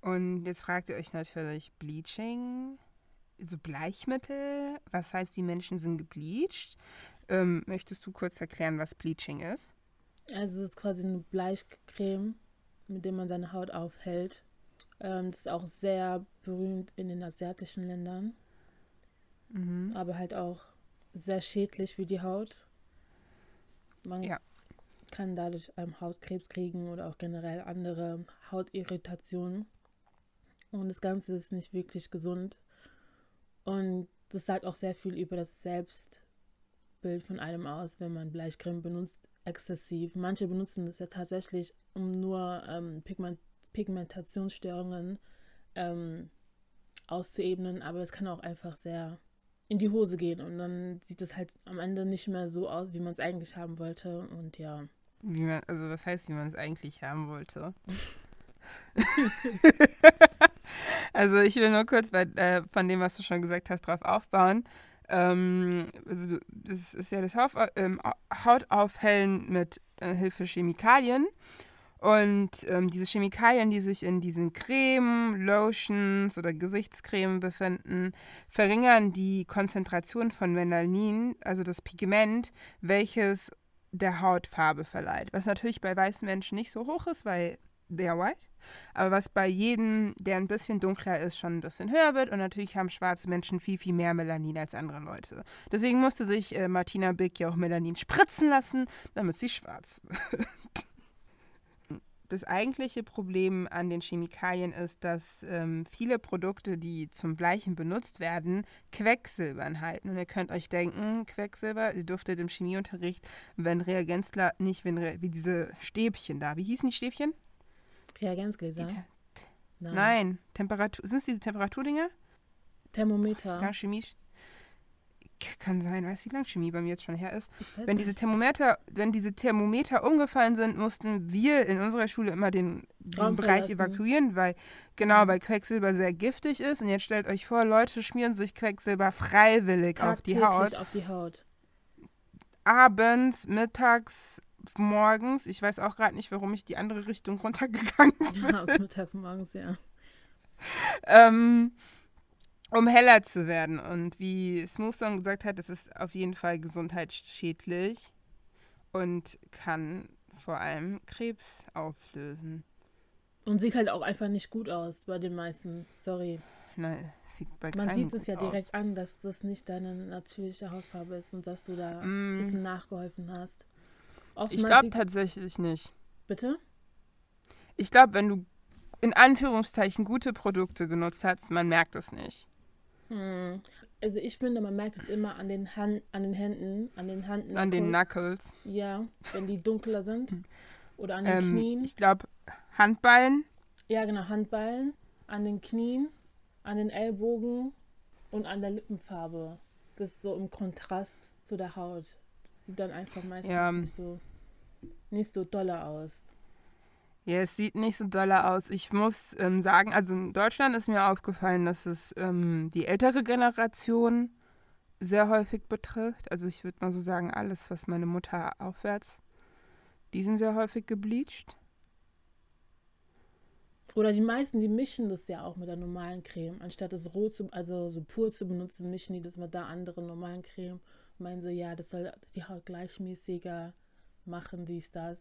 Und jetzt fragt ihr euch natürlich, Bleaching, so Bleichmittel, was heißt, die Menschen sind gebleached? Ähm, möchtest du kurz erklären, was Bleaching ist? Also es ist quasi eine Bleichcreme, mit der man seine Haut aufhält. Ähm, das ist auch sehr berühmt in den asiatischen Ländern, Mhm. aber halt auch sehr schädlich für die Haut. Man Ja. kann dadurch ähm, Hautkrebs kriegen oder auch generell andere Hautirritationen. Und das Ganze ist nicht wirklich gesund. Und das sagt auch sehr viel über das Selbstbild von einem aus, wenn man Bleichcreme benutzt, exzessiv. Manche benutzen das ja tatsächlich, um nur ähm, Pigment Pigmentationsstörungen ähm, auszuebnen, aber das kann auch einfach sehr in die Hose gehen und dann sieht es halt am Ende nicht mehr so aus, wie man es eigentlich haben wollte. Und ja, man, also was heißt, wie man es eigentlich haben wollte? (laughs) (laughs) also ich will nur kurz bei, äh, von dem, was du schon gesagt hast, drauf aufbauen. Ähm, also das ist ja das ähm, Hautaufhellen mit äh, Hilfe Chemikalien. Und ähm, diese Chemikalien, die sich in diesen Cremen, Lotions oder Gesichtscreme befinden, verringern die Konzentration von Melanin, also das Pigment, welches der Hautfarbe verleiht. Was natürlich bei weißen Menschen nicht so hoch ist, weil are white. Aber was bei jedem, der ein bisschen dunkler ist, schon ein bisschen höher wird. Und natürlich haben schwarze Menschen viel, viel mehr Melanin als andere Leute. Deswegen musste sich äh, Martina Big ja auch Melanin spritzen lassen, damit sie schwarz wird. (laughs) Das eigentliche Problem an den Chemikalien ist, dass ähm, viele Produkte, die zum Bleichen benutzt werden, Quecksilber enthalten. Und ihr könnt euch denken, Quecksilber, ihr durftet im Chemieunterricht, wenn Reagenzler, nicht wenn, wie diese Stäbchen da, wie hießen die Stäbchen? Reagenzgläser? Nein. Nein. Temperatur, sind es diese Temperaturdinger? Thermometer. Ja, Chemie. Kann sein, weiß wie lange Chemie bei mir jetzt schon her ist. Wenn diese Thermometer, wenn diese Thermometer umgefallen sind, mussten wir in unserer Schule immer den diesen Bereich evakuieren, weil genau, weil Quecksilber sehr giftig ist. Und jetzt stellt euch vor, Leute schmieren sich Quecksilber freiwillig auf die Haut. auf die Haut. Abends, mittags, morgens. Ich weiß auch gerade nicht, warum ich die andere Richtung runtergegangen (laughs) bin. Ja, aus mittags morgens, ja. ähm, um heller zu werden. Und wie Smoothsong gesagt hat, es ist auf jeden Fall gesundheitsschädlich und kann vor allem Krebs auslösen. Und sieht halt auch einfach nicht gut aus bei den meisten. Sorry. Nein, sieht bei Man sieht es ja direkt aus. an, dass das nicht deine natürliche Hautfarbe ist und dass du da mm. ein bisschen nachgeholfen hast. Oftmals ich glaube tatsächlich nicht. Bitte? Ich glaube, wenn du in Anführungszeichen gute Produkte genutzt hast, man merkt es nicht. Hm. Also ich finde, man merkt es immer an den, Hand, an den Händen, an den Handknuckles. An den Knuckles. Ja, wenn die dunkler sind. Oder an den ähm, Knien. Ich glaube, Handballen. Ja, genau, Handballen. An den Knien, an den Ellbogen und an der Lippenfarbe. Das ist so im Kontrast zu der Haut. Das sieht dann einfach meistens ja. nicht, so, nicht so doller aus. Ja, es sieht nicht so doll aus. Ich muss ähm, sagen, also in Deutschland ist mir aufgefallen, dass es ähm, die ältere Generation sehr häufig betrifft. Also ich würde mal so sagen, alles, was meine Mutter aufwärts, die sind sehr häufig gebleached. Oder die meisten, die mischen das ja auch mit der normalen Creme. Anstatt es roh zu, also so pur zu benutzen, mischen die das mit der anderen normalen Creme. Meinen sie, ja, das soll die Haut gleichmäßiger machen, dies, das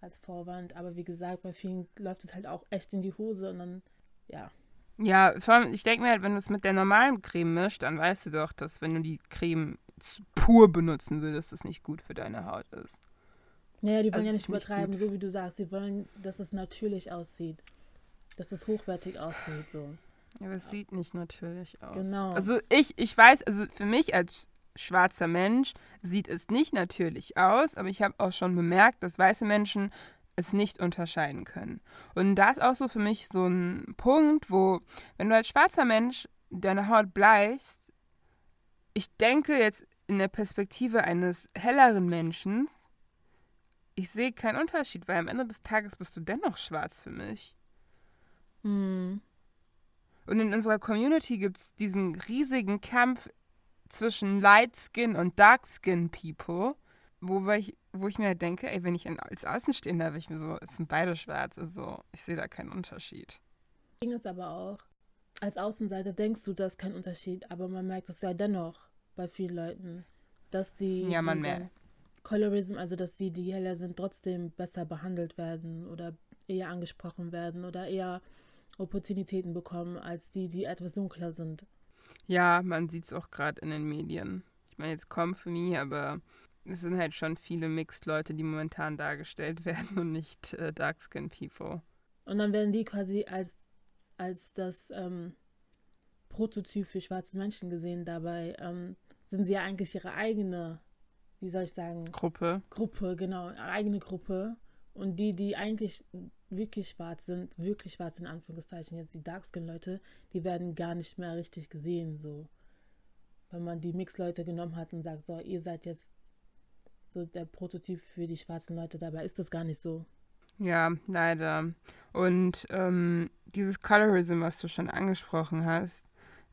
als Vorwand. Aber wie gesagt, bei vielen läuft es halt auch echt in die Hose und dann, ja. Ja, vor allem, ich denke mir halt, wenn du es mit der normalen Creme mischt, dann weißt du doch, dass wenn du die Creme pur benutzen würdest, das nicht gut für deine Haut ist. Naja, die wollen also ja nicht übertreiben, nicht so wie du sagst. Sie wollen, dass es natürlich aussieht. Dass es hochwertig aussieht, so. Ja, aber es sieht nicht natürlich aus. Genau. Also ich, ich weiß, also für mich als schwarzer Mensch sieht es nicht natürlich aus, aber ich habe auch schon bemerkt, dass weiße Menschen es nicht unterscheiden können. Und da ist auch so für mich so ein Punkt, wo, wenn du als schwarzer Mensch deine Haut bleichst, ich denke jetzt in der Perspektive eines helleren Menschen, ich sehe keinen Unterschied, weil am Ende des Tages bist du dennoch schwarz für mich. Hm. Und in unserer Community gibt es diesen riesigen Kampf zwischen Light Skin und Dark Skin People, wo ich, wo ich mir denke, ey, wenn ich als Außenstehender, wäre ich mir so, es sind beide schwarz, also ich sehe da keinen Unterschied. Ding ist aber auch, als Außenseiter denkst du, da ist kein Unterschied, aber man merkt es ja dennoch bei vielen Leuten, dass die, ja, man merkt. Colorism, also dass die, die heller sind, trotzdem besser behandelt werden oder eher angesprochen werden oder eher Opportunitäten bekommen als die, die etwas dunkler sind. Ja, man sieht es auch gerade in den Medien. Ich meine jetzt Company, aber es sind halt schon viele Mixed-Leute, die momentan dargestellt (laughs) werden und nicht äh, Dark-Skin-People. Und dann werden die quasi als, als das ähm, Prototyp für schwarze Menschen gesehen. Dabei ähm, sind sie ja eigentlich ihre eigene, wie soll ich sagen? Gruppe. Gruppe, genau, eigene Gruppe. Und die, die eigentlich wirklich schwarz sind, wirklich schwarz in Anführungszeichen, jetzt die Darkskin-Leute, die werden gar nicht mehr richtig gesehen, so. Wenn man die Mix-Leute genommen hat und sagt, so, ihr seid jetzt so der Prototyp für die schwarzen Leute, dabei ist das gar nicht so. Ja, leider. Und ähm, dieses Colorism, was du schon angesprochen hast,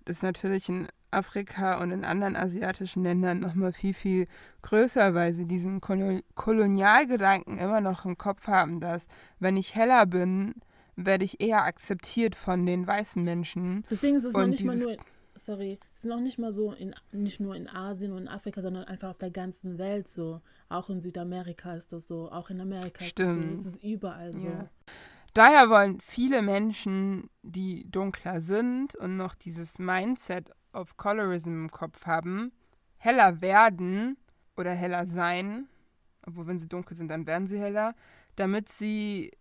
ist natürlich ein Afrika und in anderen asiatischen Ländern noch mal viel, viel größer, weil sie diesen Kolonialgedanken immer noch im Kopf haben, dass wenn ich heller bin, werde ich eher akzeptiert von den weißen Menschen. Das Ding ist, es ist noch nicht mal nur, sorry, es ist noch nicht mal so, in, nicht nur in Asien und in Afrika, sondern einfach auf der ganzen Welt so. Auch in Südamerika ist das so, auch in Amerika Stimmt. ist das so. Es ist überall so. Ja. Daher wollen viele Menschen, die dunkler sind und noch dieses Mindset of Colorism im Kopf haben, heller werden oder heller sein, obwohl wenn sie dunkel sind, dann werden sie heller, damit sie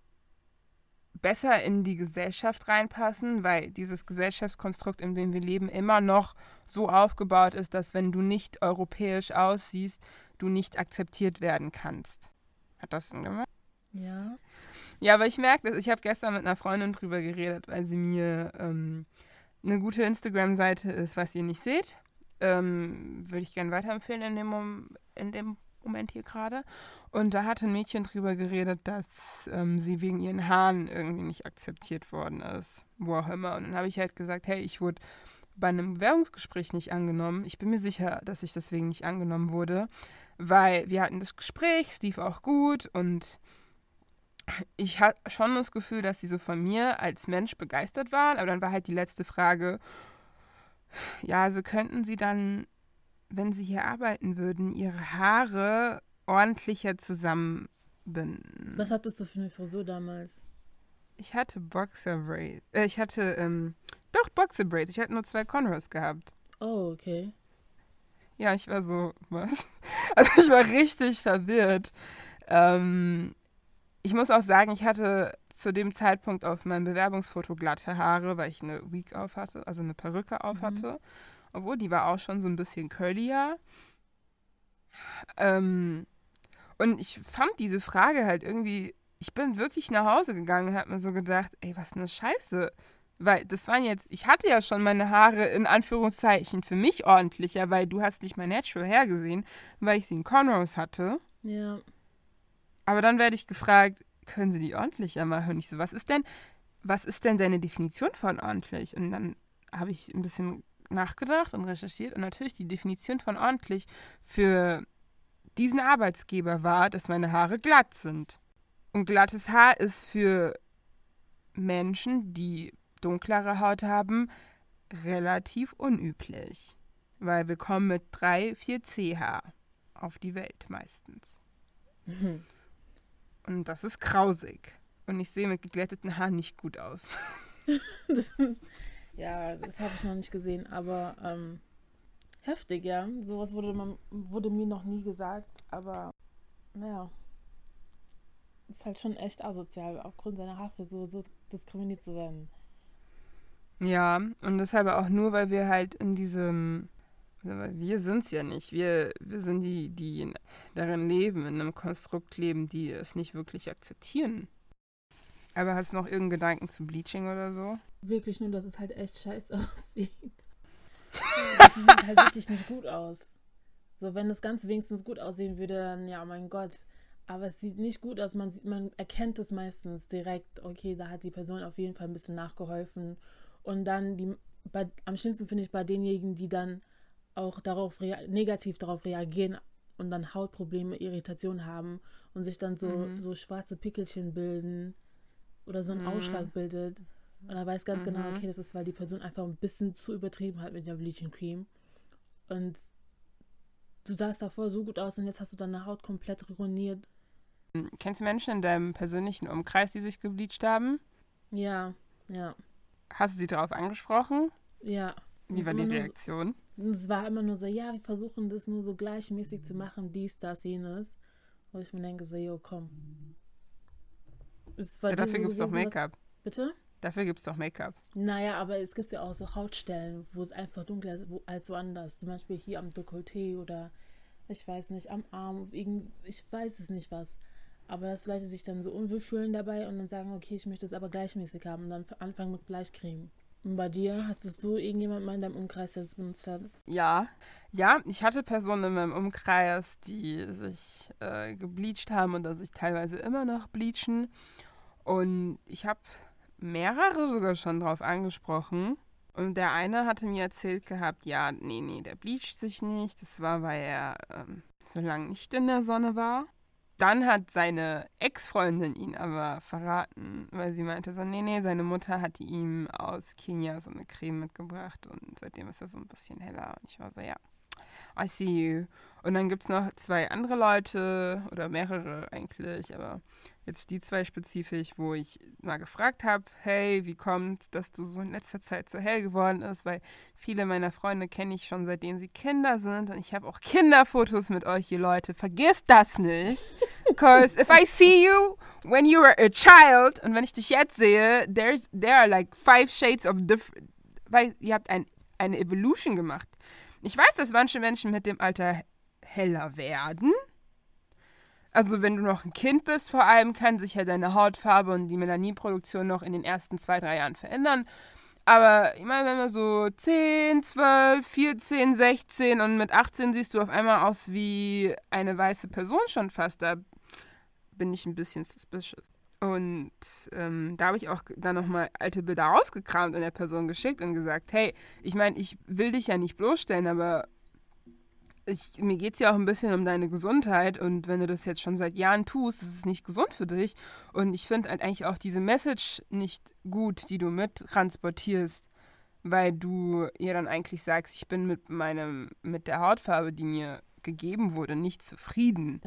besser in die Gesellschaft reinpassen, weil dieses Gesellschaftskonstrukt, in dem wir leben, immer noch so aufgebaut ist, dass wenn du nicht europäisch aussiehst, du nicht akzeptiert werden kannst. Hat das Sinn gemacht? Ja. Ja, aber ich merke das. Ich habe gestern mit einer Freundin drüber geredet, weil sie mir ähm, eine gute Instagram-Seite ist, was ihr nicht seht. Ähm, Würde ich gerne weiterempfehlen in dem, in dem Moment hier gerade. Und da hat ein Mädchen drüber geredet, dass ähm, sie wegen ihren Haaren irgendwie nicht akzeptiert worden ist. Wo auch immer. Und dann habe ich halt gesagt, hey, ich wurde bei einem Bewerbungsgespräch nicht angenommen. Ich bin mir sicher, dass ich deswegen nicht angenommen wurde, weil wir hatten das Gespräch, es lief auch gut und ich hatte schon das Gefühl, dass sie so von mir als Mensch begeistert waren, aber dann war halt die letzte Frage, ja, also könnten sie dann, wenn sie hier arbeiten würden, ihre Haare ordentlicher zusammenbinden. Was hattest du für eine Frisur damals? Ich hatte Boxer Braids. Äh, ich hatte, ähm, doch Boxer Braids. Ich hatte nur zwei Conros gehabt. Oh, okay. Ja, ich war so, was? (laughs) Also ich war richtig verwirrt. Ähm, ich muss auch sagen, ich hatte zu dem Zeitpunkt auf meinem Bewerbungsfoto glatte Haare, weil ich eine Week auf hatte, also eine Perücke auf hatte. Mhm. Obwohl, die war auch schon so ein bisschen curlier. Ähm, und ich fand diese Frage halt irgendwie, ich bin wirklich nach Hause gegangen und habe mir so gedacht, ey, was eine Scheiße. Weil das waren jetzt, ich hatte ja schon meine Haare in Anführungszeichen für mich ordentlicher, weil du hast nicht mein Natural Hair gesehen, weil ich sie in Cornrows hatte. Ja. Aber dann werde ich gefragt, können Sie die ordentlicher machen? Und ich so, was ist denn, was ist denn deine Definition von ordentlich? Und dann habe ich ein bisschen nachgedacht und recherchiert und natürlich die Definition von ordentlich für diesen Arbeitsgeber war, dass meine Haare glatt sind. Und glattes Haar ist für Menschen, die dunklere Haut haben, relativ unüblich. Weil wir kommen mit 3, 4 CH auf die Welt meistens. Mhm. Und das ist grausig. Und ich sehe mit geglätteten Haaren nicht gut aus. (laughs) das, ja, das habe ich noch nicht gesehen, aber ähm, heftig, ja. Sowas wurde, man, wurde mir noch nie gesagt, aber naja. Ist halt schon echt asozial, aufgrund seiner Haarfrisur so diskriminiert zu werden. Ja, und deshalb auch nur, weil wir halt in diesem wir sind es ja nicht. Wir, wir sind die, die darin leben, in einem Konstrukt leben, die es nicht wirklich akzeptieren. Aber hast du noch irgendeinen Gedanken zu Bleaching oder so? Wirklich nur, dass es halt echt scheiße (laughs) aussieht. (laughs) das sieht halt wirklich nicht gut aus. So, wenn das Ganze wenigstens gut aussehen würde, dann ja, mein Gott. Aber es sieht nicht gut aus. Man, man erkennt es meistens direkt, okay, da hat die Person auf jeden Fall ein bisschen nachgeholfen. Und dann die, bei, am schlimmsten finde ich bei denjenigen, die dann auch darauf negativ darauf reagieren und dann Hautprobleme, Irritationen haben und sich dann so, mhm. so schwarze Pickelchen bilden oder so ein mhm. Ausschlag bildet. Und er weiß ganz genau, mhm. genau, okay, das ist, weil die Person einfach ein bisschen zu übertrieben hat mit der Bleaching Cream. Und du sahst davor so gut aus und jetzt hast du deine Haut komplett ruiniert. Kennst du Menschen in deinem persönlichen Umkreis, die sich gebleached haben? Ja, ja. Hast du sie darauf angesprochen? Ja. Wie war die Reaktion? Es war immer nur so, ja, wir versuchen das nur so gleichmäßig zu machen, dies, das, jenes. Wo ich mir denke, so, jo, komm. Ja, dafür gibt es doch Make-up. Bitte? Dafür gibt es doch Make-up. Naja, aber es gibt ja auch so Hautstellen, wo es einfach dunkler ist als woanders. Zum Beispiel hier am Dekolleté oder ich weiß nicht, am Arm, ich weiß es nicht was. Aber dass Leute sich dann so unwohl fühlen dabei und dann sagen, okay, ich möchte es aber gleichmäßig haben und dann anfangen mit Bleichcreme. Und bei dir, hattest du irgendjemand mal in deinem Umkreis, der das benutzt hat? Ja, ja, ich hatte Personen in meinem Umkreis, die sich äh, gebleached haben oder sich teilweise immer noch bleachen. Und ich habe mehrere sogar schon drauf angesprochen. Und der eine hatte mir erzählt gehabt, ja, nee, nee, der bleacht sich nicht. Das war, weil er ähm, so lange nicht in der Sonne war. Dann hat seine Ex-Freundin ihn aber verraten, weil sie meinte so, nee, nee, seine Mutter hat ihm aus Kenia so eine Creme mitgebracht und seitdem ist er so ein bisschen heller. Und ich war so, ja, I see you. Und dann gibt es noch zwei andere Leute oder mehrere eigentlich, aber jetzt die zwei spezifisch, wo ich mal gefragt habe, hey, wie kommt, dass du so in letzter Zeit so hell geworden ist, weil viele meiner Freunde kenne ich schon seitdem sie Kinder sind und ich habe auch Kinderfotos mit euch, ihr Leute. Vergiss das nicht. (laughs) Because if I see you when you were a child und wenn ich dich jetzt sehe, there's, there are like five shades of different, weil ihr habt ein, eine Evolution gemacht. Ich weiß, dass manche Menschen mit dem Alter heller werden. Also wenn du noch ein Kind bist, vor allem kann sich ja deine Hautfarbe und die Melanienproduktion noch in den ersten zwei, drei Jahren verändern. Aber ich meine, wenn wir so 10, 12, 14, 16 und mit 18 siehst du auf einmal aus wie eine weiße Person schon fast, da bin ich ein bisschen suspicious. Und ähm, da habe ich auch dann nochmal alte Bilder rausgekramt und der Person geschickt und gesagt, hey, ich meine, ich will dich ja nicht bloßstellen, aber ich, mir geht es ja auch ein bisschen um deine Gesundheit und wenn du das jetzt schon seit Jahren tust, das ist nicht gesund für dich. Und ich finde halt eigentlich auch diese Message nicht gut, die du mit transportierst, weil du ihr dann eigentlich sagst, ich bin mit meinem, mit der Hautfarbe, die mir gegeben wurde, nicht zufrieden.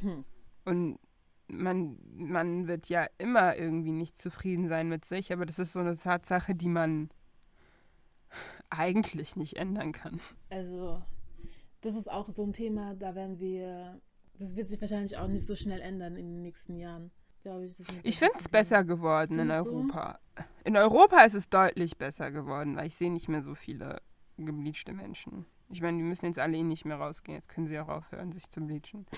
Hm. Und man, man wird ja immer irgendwie nicht zufrieden sein mit sich, aber das ist so eine Tatsache, die man eigentlich nicht ändern kann. Also das ist auch so ein Thema, da werden wir, das wird sich wahrscheinlich auch nicht so schnell ändern in den nächsten Jahren. Ich, ich finde es besser geworden Findest in Europa. Du? In Europa ist es deutlich besser geworden, weil ich sehe nicht mehr so viele gebleachte Menschen. Ich meine, die müssen jetzt alle eh nicht mehr rausgehen. Jetzt können sie auch aufhören, sich zu bleachen. (laughs)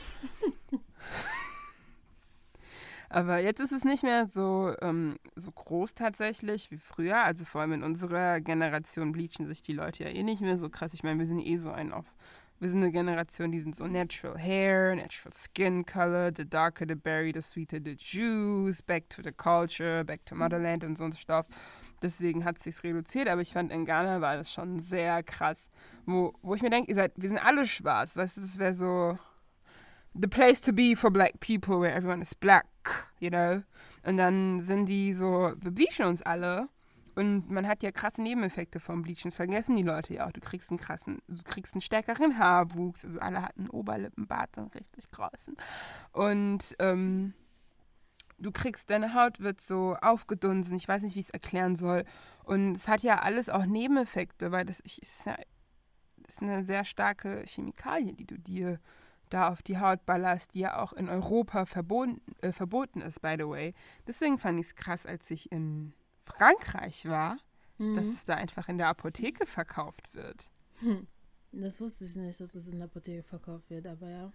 Aber jetzt ist es nicht mehr so, ähm, so groß tatsächlich wie früher. Also vor allem in unserer Generation bleachen sich die Leute ja eh nicht mehr so krass. Ich meine, wir sind eh so ein auf wir sind eine Generation, die sind so natural hair, natural skin color, the darker the berry, the sweeter the juice, back to the culture, back to motherland und so ein Stoff. Deswegen hat es sich reduziert, aber ich fand in Ghana war das schon sehr krass. Wo, wo ich mir denke, ihr seid, wir sind alle schwarz. Weißt du, das wäre so the place to be for black people, where everyone is black, you know? Und dann sind die so, wir bleachen uns alle und man hat ja krasse Nebeneffekte vom Bleachen. Das vergessen die Leute ja auch. Du kriegst einen krassen, du kriegst einen stärkeren Haarwuchs. Also alle hatten Oberlippenbart, dann richtig großen. Und ähm, du kriegst, deine Haut wird so aufgedunsen. Ich weiß nicht, wie ich es erklären soll. Und es hat ja alles auch Nebeneffekte, weil das ist, ja, das ist eine sehr starke Chemikalie, die du dir da auf die Haut ballerst, die ja auch in Europa verboten, äh, verboten ist, by the way. Deswegen fand ich es krass, als ich in Frankreich war, mhm. dass es da einfach in der Apotheke verkauft wird. Hm. Das wusste ich nicht, dass es in der Apotheke verkauft wird, aber ja.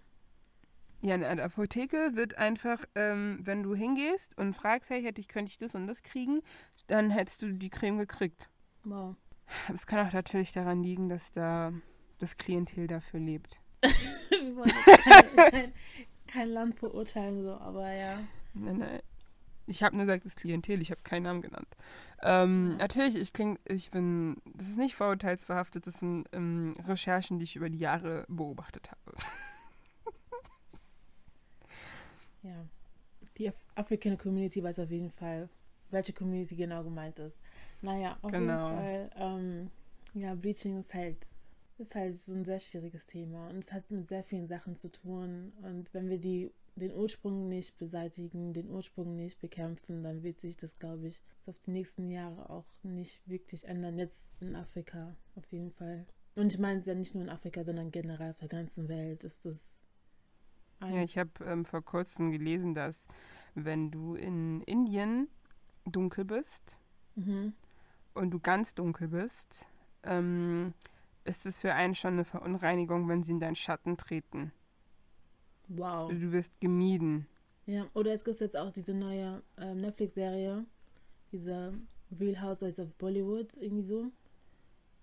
Ja, in der Apotheke wird einfach, ähm, wenn du hingehst und fragst, hey, hätte ich, könnte ich das und das kriegen, dann hättest du die Creme gekriegt. Wow. Es kann auch natürlich daran liegen, dass da das Klientel dafür lebt. (laughs) Wir wollen kein, (laughs) kein, kein Land verurteilen, so, aber ja. Nein, nein. Ich habe nur gesagt, das Klientel, ich habe keinen Namen genannt. Ähm, natürlich, ich kling, ich bin, das ist nicht vorurteilsbehaftet, das sind ähm, Recherchen, die ich über die Jahre beobachtet habe. (laughs) ja, die Af African Community weiß auf jeden Fall, welche Community genau gemeint ist. Naja, auf genau. jeden Fall, ähm, ja, Bleaching ist halt, ist halt so ein sehr schwieriges Thema und es hat mit sehr vielen Sachen zu tun und wenn wir die den Ursprung nicht beseitigen, den Ursprung nicht bekämpfen, dann wird sich das, glaube ich, auf die nächsten Jahre auch nicht wirklich ändern. Jetzt in Afrika auf jeden Fall. Und ich meine es ja nicht nur in Afrika, sondern generell auf der ganzen Welt ist das. Ja, ich habe ähm, vor kurzem gelesen, dass wenn du in Indien dunkel bist mhm. und du ganz dunkel bist, ähm, ist es für einen schon eine Verunreinigung, wenn sie in deinen Schatten treten. Wow. Du wirst gemieden. Ja, oder es gibt jetzt auch diese neue ähm, Netflix-Serie, diese Real Housewives of Bollywood, irgendwie so.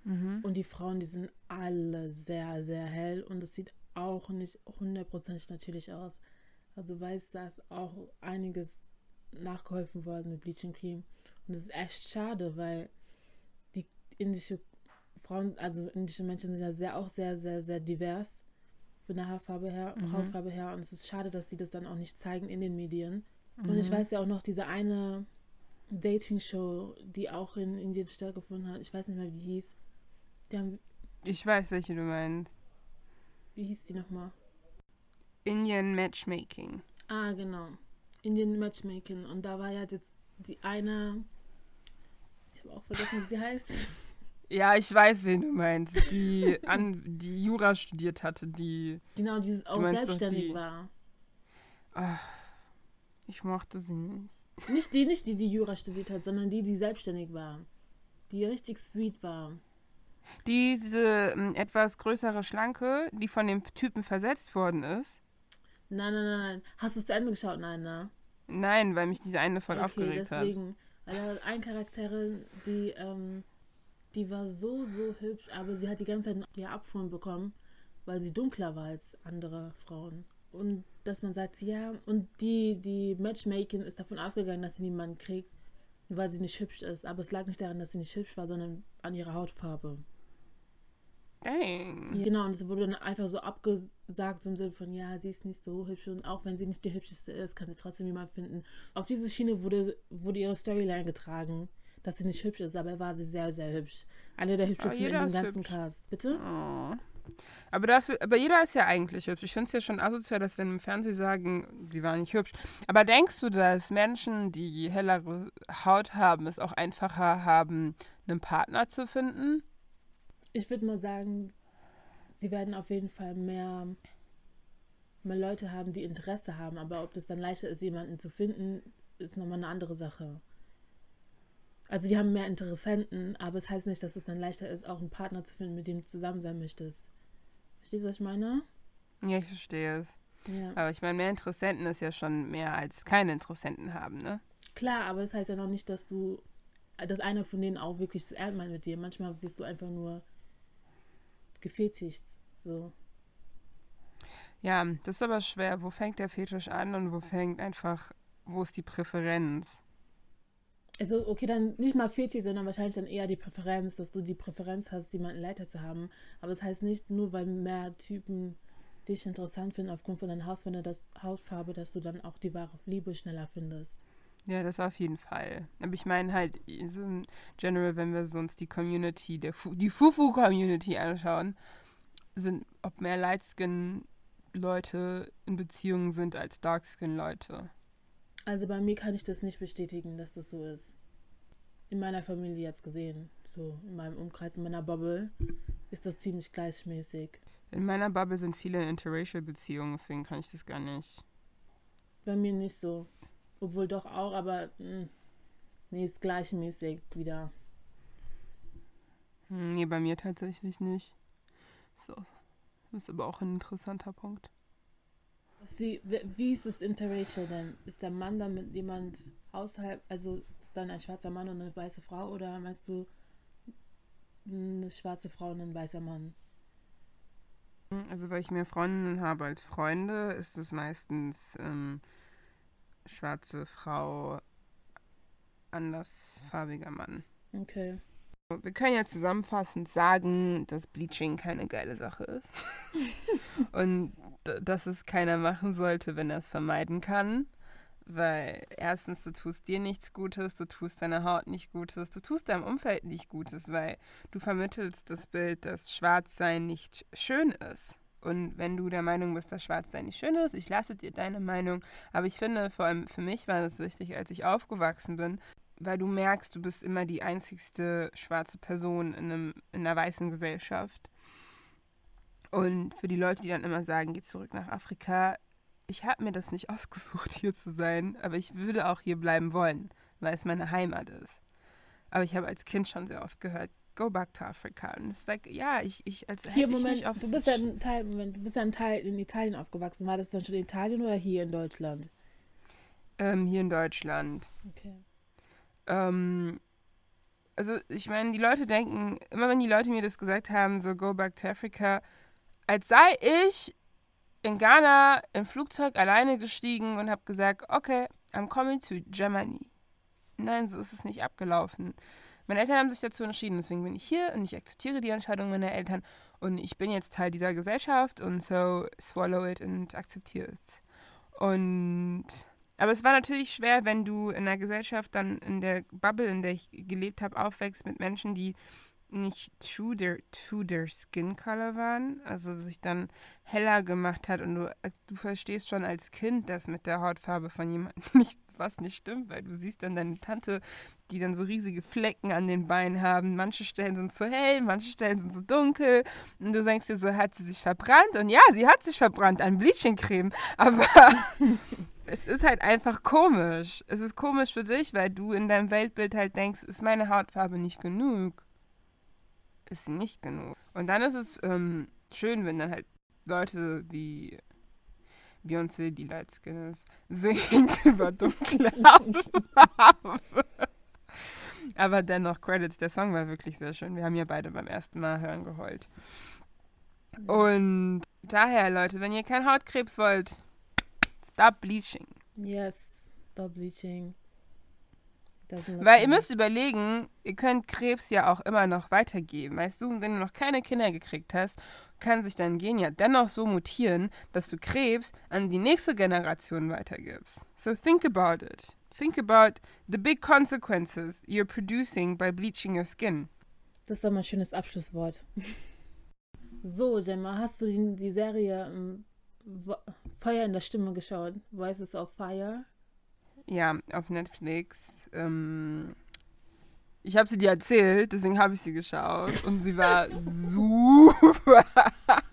Mhm. Und die Frauen, die sind alle sehr, sehr hell und es sieht auch nicht hundertprozentig natürlich aus. Also weiß, da ist auch einiges nachgeholfen worden mit Bleaching Cream. Und es ist echt schade, weil die indische Frauen, also indische Menschen sind ja sehr auch sehr, sehr, sehr divers von der Haarfarbe her, Mhm. Hautfarbe her. Und es ist schade, dass sie das dann auch nicht zeigen in den Medien. Und Mhm. ich weiß ja auch noch, diese eine Dating-Show, die auch in Indien stattgefunden hat, ich weiß nicht mehr, wie die hieß. Die haben, Ich weiß, welche du meinst. wie hieß die nochmal? Indian Matchmaking. Ah, genau. Indian Matchmaking. Und da war ja jetzt die eine, ich habe auch vergessen, wie sie heißt. (laughs) Ja, ich weiß, wen du meinst. Die, (laughs) an, die Jura studiert hatte, die. Genau, die auch selbstständig die- war. Ach, ich mochte sie nicht. Nicht die, nicht die, die Jura studiert hat, sondern die, die selbstständig war. Die richtig sweet war. Diese ähm, etwas größere Schlanke, die von dem Typen versetzt worden ist. Nein, nein, nein, nein. Hast du es zu Ende geschaut? Nein, ne? Nein, weil mich diese eine voll okay, aufgeregt hat. deswegen. Weil da war eine Charakterin, die, ähm, die war so, so hübsch, aber sie hat die ganze Zeit ihr Abfuhren bekommen, weil sie dunkler war als andere Frauen. Und dass man sagt, ja, und die, die Matchmaking ist davon ausgegangen, dass sie niemanden kriegt, weil sie nicht hübsch ist. Aber es lag nicht daran, dass sie nicht hübsch war, sondern an ihrer Hautfarbe. Dang. Ja, Genau, und es wurde dann einfach so abgesagt, so im Sinne von, ja, sie ist nicht so hübsch und auch wenn sie nicht die hübscheste ist, kann sie trotzdem jemanden finden. Auf diese Schiene wurde, wurde ihre Storyline getragen, dass sie nicht hübsch ist, aber war sie sehr, sehr hübsch. Eine der hübschesten in dem ganzen hübsch. Cast. Bitte? Oh. Aber dafür, aber jeder ist ja eigentlich hübsch. Ich finde es ja schon asozial, dass sie dann im Fernsehen sagen, sie war nicht hübsch. Aber denkst du, dass Menschen, die hellere Haut haben, es auch einfacher haben, einen Partner zu finden? Ich würde mal sagen, sie werden auf jeden Fall mehr, mehr Leute haben, die Interesse haben, aber ob das dann leichter ist, jemanden zu finden, ist nochmal eine andere Sache. Also die haben mehr Interessenten, aber es heißt nicht, dass es dann leichter ist, auch einen Partner zu finden, mit dem du zusammen sein möchtest. Verstehst du, was ich meine? Ja, ich verstehe es. Ja. Aber ich meine, mehr Interessenten ist ja schon mehr als keine Interessenten haben, ne? Klar, aber das heißt ja noch nicht, dass du, dass einer von denen auch wirklich es ernst meint mit dir. Manchmal wirst du einfach nur gefetigt. So. Ja, das ist aber schwer. Wo fängt der Fetisch an und wo fängt einfach, wo ist die Präferenz? Also, okay, dann nicht mal Fetisch, sondern wahrscheinlich dann eher die Präferenz, dass du die Präferenz hast, jemanden Leiter zu haben. Aber das heißt nicht nur, weil mehr Typen dich interessant finden aufgrund von deiner Hautfarbe, das Hautfarbe, dass du dann auch die wahre Liebe schneller findest. Ja, das auf jeden Fall. Aber ich meine halt, so in general, wenn wir so uns die Community, der Fu die Fufu-Community anschauen, sind, ob mehr Lightskin-Leute in Beziehungen sind als Darkskin-Leute. Also bei mir kann ich das nicht bestätigen, dass das so ist. In meiner Familie jetzt gesehen, so in meinem Umkreis, in meiner Bubble, ist das ziemlich gleichmäßig. In meiner Bubble sind viele in Interracial-Beziehungen, deswegen kann ich das gar nicht. Bei mir nicht so. Obwohl doch auch, aber mh, nee, ist gleichmäßig wieder. Hm, Nee, bei mir tatsächlich nicht. So. Das ist aber auch ein interessanter Punkt. Sie, wie ist es interracial denn? Ist der Mann dann mit jemand außerhalb, also ist es dann ein schwarzer Mann und eine weiße Frau oder meinst du eine schwarze Frau und ein weißer Mann? Also, weil ich mehr Freundinnen habe als Freunde, ist es meistens ähm, schwarze Frau, andersfarbiger Mann. Okay. Wir können ja zusammenfassend sagen, dass Bleaching keine geile Sache ist. (laughs) Und dass es keiner machen sollte, wenn er es vermeiden kann. Weil erstens, du tust dir nichts Gutes, du tust deiner Haut nicht Gutes, du tust deinem Umfeld nicht Gutes, weil du vermittelst das Bild, dass Schwarzsein nicht schön ist. Und wenn du der Meinung bist, dass Schwarzsein nicht schön ist, ich lasse dir deine Meinung. Aber ich finde, vor allem für mich war das wichtig, als ich aufgewachsen bin, weil du merkst, du bist immer die einzigste schwarze Person in, einem, in einer weißen Gesellschaft. Und für die Leute, die dann immer sagen, geh zurück nach Afrika, ich habe mir das nicht (laughs) ausgesucht, hier zu sein, aber ich würde auch hier bleiben wollen, weil es meine Heimat ist. Aber ich habe als Kind schon sehr oft gehört, go back to Africa. Und es ist like, ja, ich, ich als Hier, ich Moment, auf du bist ja ein Teil, Moment, du bist ja ein Teil in Italien aufgewachsen. War das dann schon in Italien oder hier in Deutschland? ähm, hier in Deutschland. Okay. Ähm, also ich meine, die Leute denken, immer wenn die Leute mir das gesagt haben, so go back to Africa, als sei ich in Ghana im Flugzeug alleine gestiegen und habe gesagt, okay, I'm coming to Germany. Nein, so ist es nicht abgelaufen. Meine Eltern haben sich dazu entschieden, deswegen bin ich hier und ich akzeptiere die Entscheidung meiner Eltern und ich bin jetzt Teil dieser Gesellschaft und so swallow it und akzeptiere es. Und aber es war natürlich schwer, wenn du in der Gesellschaft dann in der Bubble, in der ich gelebt habe, aufwächst mit Menschen, die nicht to their, to their skin color waren, also sich dann heller gemacht hat und du, du verstehst schon als Kind, dass mit der Hautfarbe von jemandem (laughs) nicht, was nicht stimmt, weil du siehst dann deine Tante, die dann so riesige Flecken an den Beinen haben. Manche Stellen sind zu hell, manche Stellen sind so dunkel. Und du denkst dir so, hat sie sich verbrannt? Und ja, sie hat sich verbrannt an Bleaching-Creme. Aber (laughs) (laughs) es ist halt einfach komisch. Es ist komisch für dich, weil du in deinem Weltbild halt denkst, ist meine Hautfarbe nicht genug? Ist sie nicht genug? Und dann ist es ähm, schön, wenn dann halt Leute wie Beyoncé, die Light Skin ist, (laughs) singt über dunkle (laughs) Hautfarbe. Aber dennoch Credits, der Song war wirklich sehr schön. Wir haben ja beide beim ersten Mal hören geheult. Und daher, Leute, wenn ihr keinen Hautkrebs wollt, stop bleaching. Yes, stop bleaching. Weil ihr müsst überlegen, ihr könnt Krebs ja auch immer noch weitergeben. Weißt du, wenn du noch keine Kinder gekriegt hast, kann sich dein Gen ja dennoch so mutieren, dass du Krebs an die nächste Generation weitergibst. So think about it. Think about the big consequences you're producing by bleaching your skin. Das ist doch mal ein schönes Abschlusswort. (laughs) so, Gemma, hast du die, die Serie ähm, Feuer in der Stimme geschaut? Voices of Fire? Ja, auf Netflix. Ähm, ich habe sie dir erzählt, deswegen habe ich sie geschaut und sie war (laughs) super. (laughs)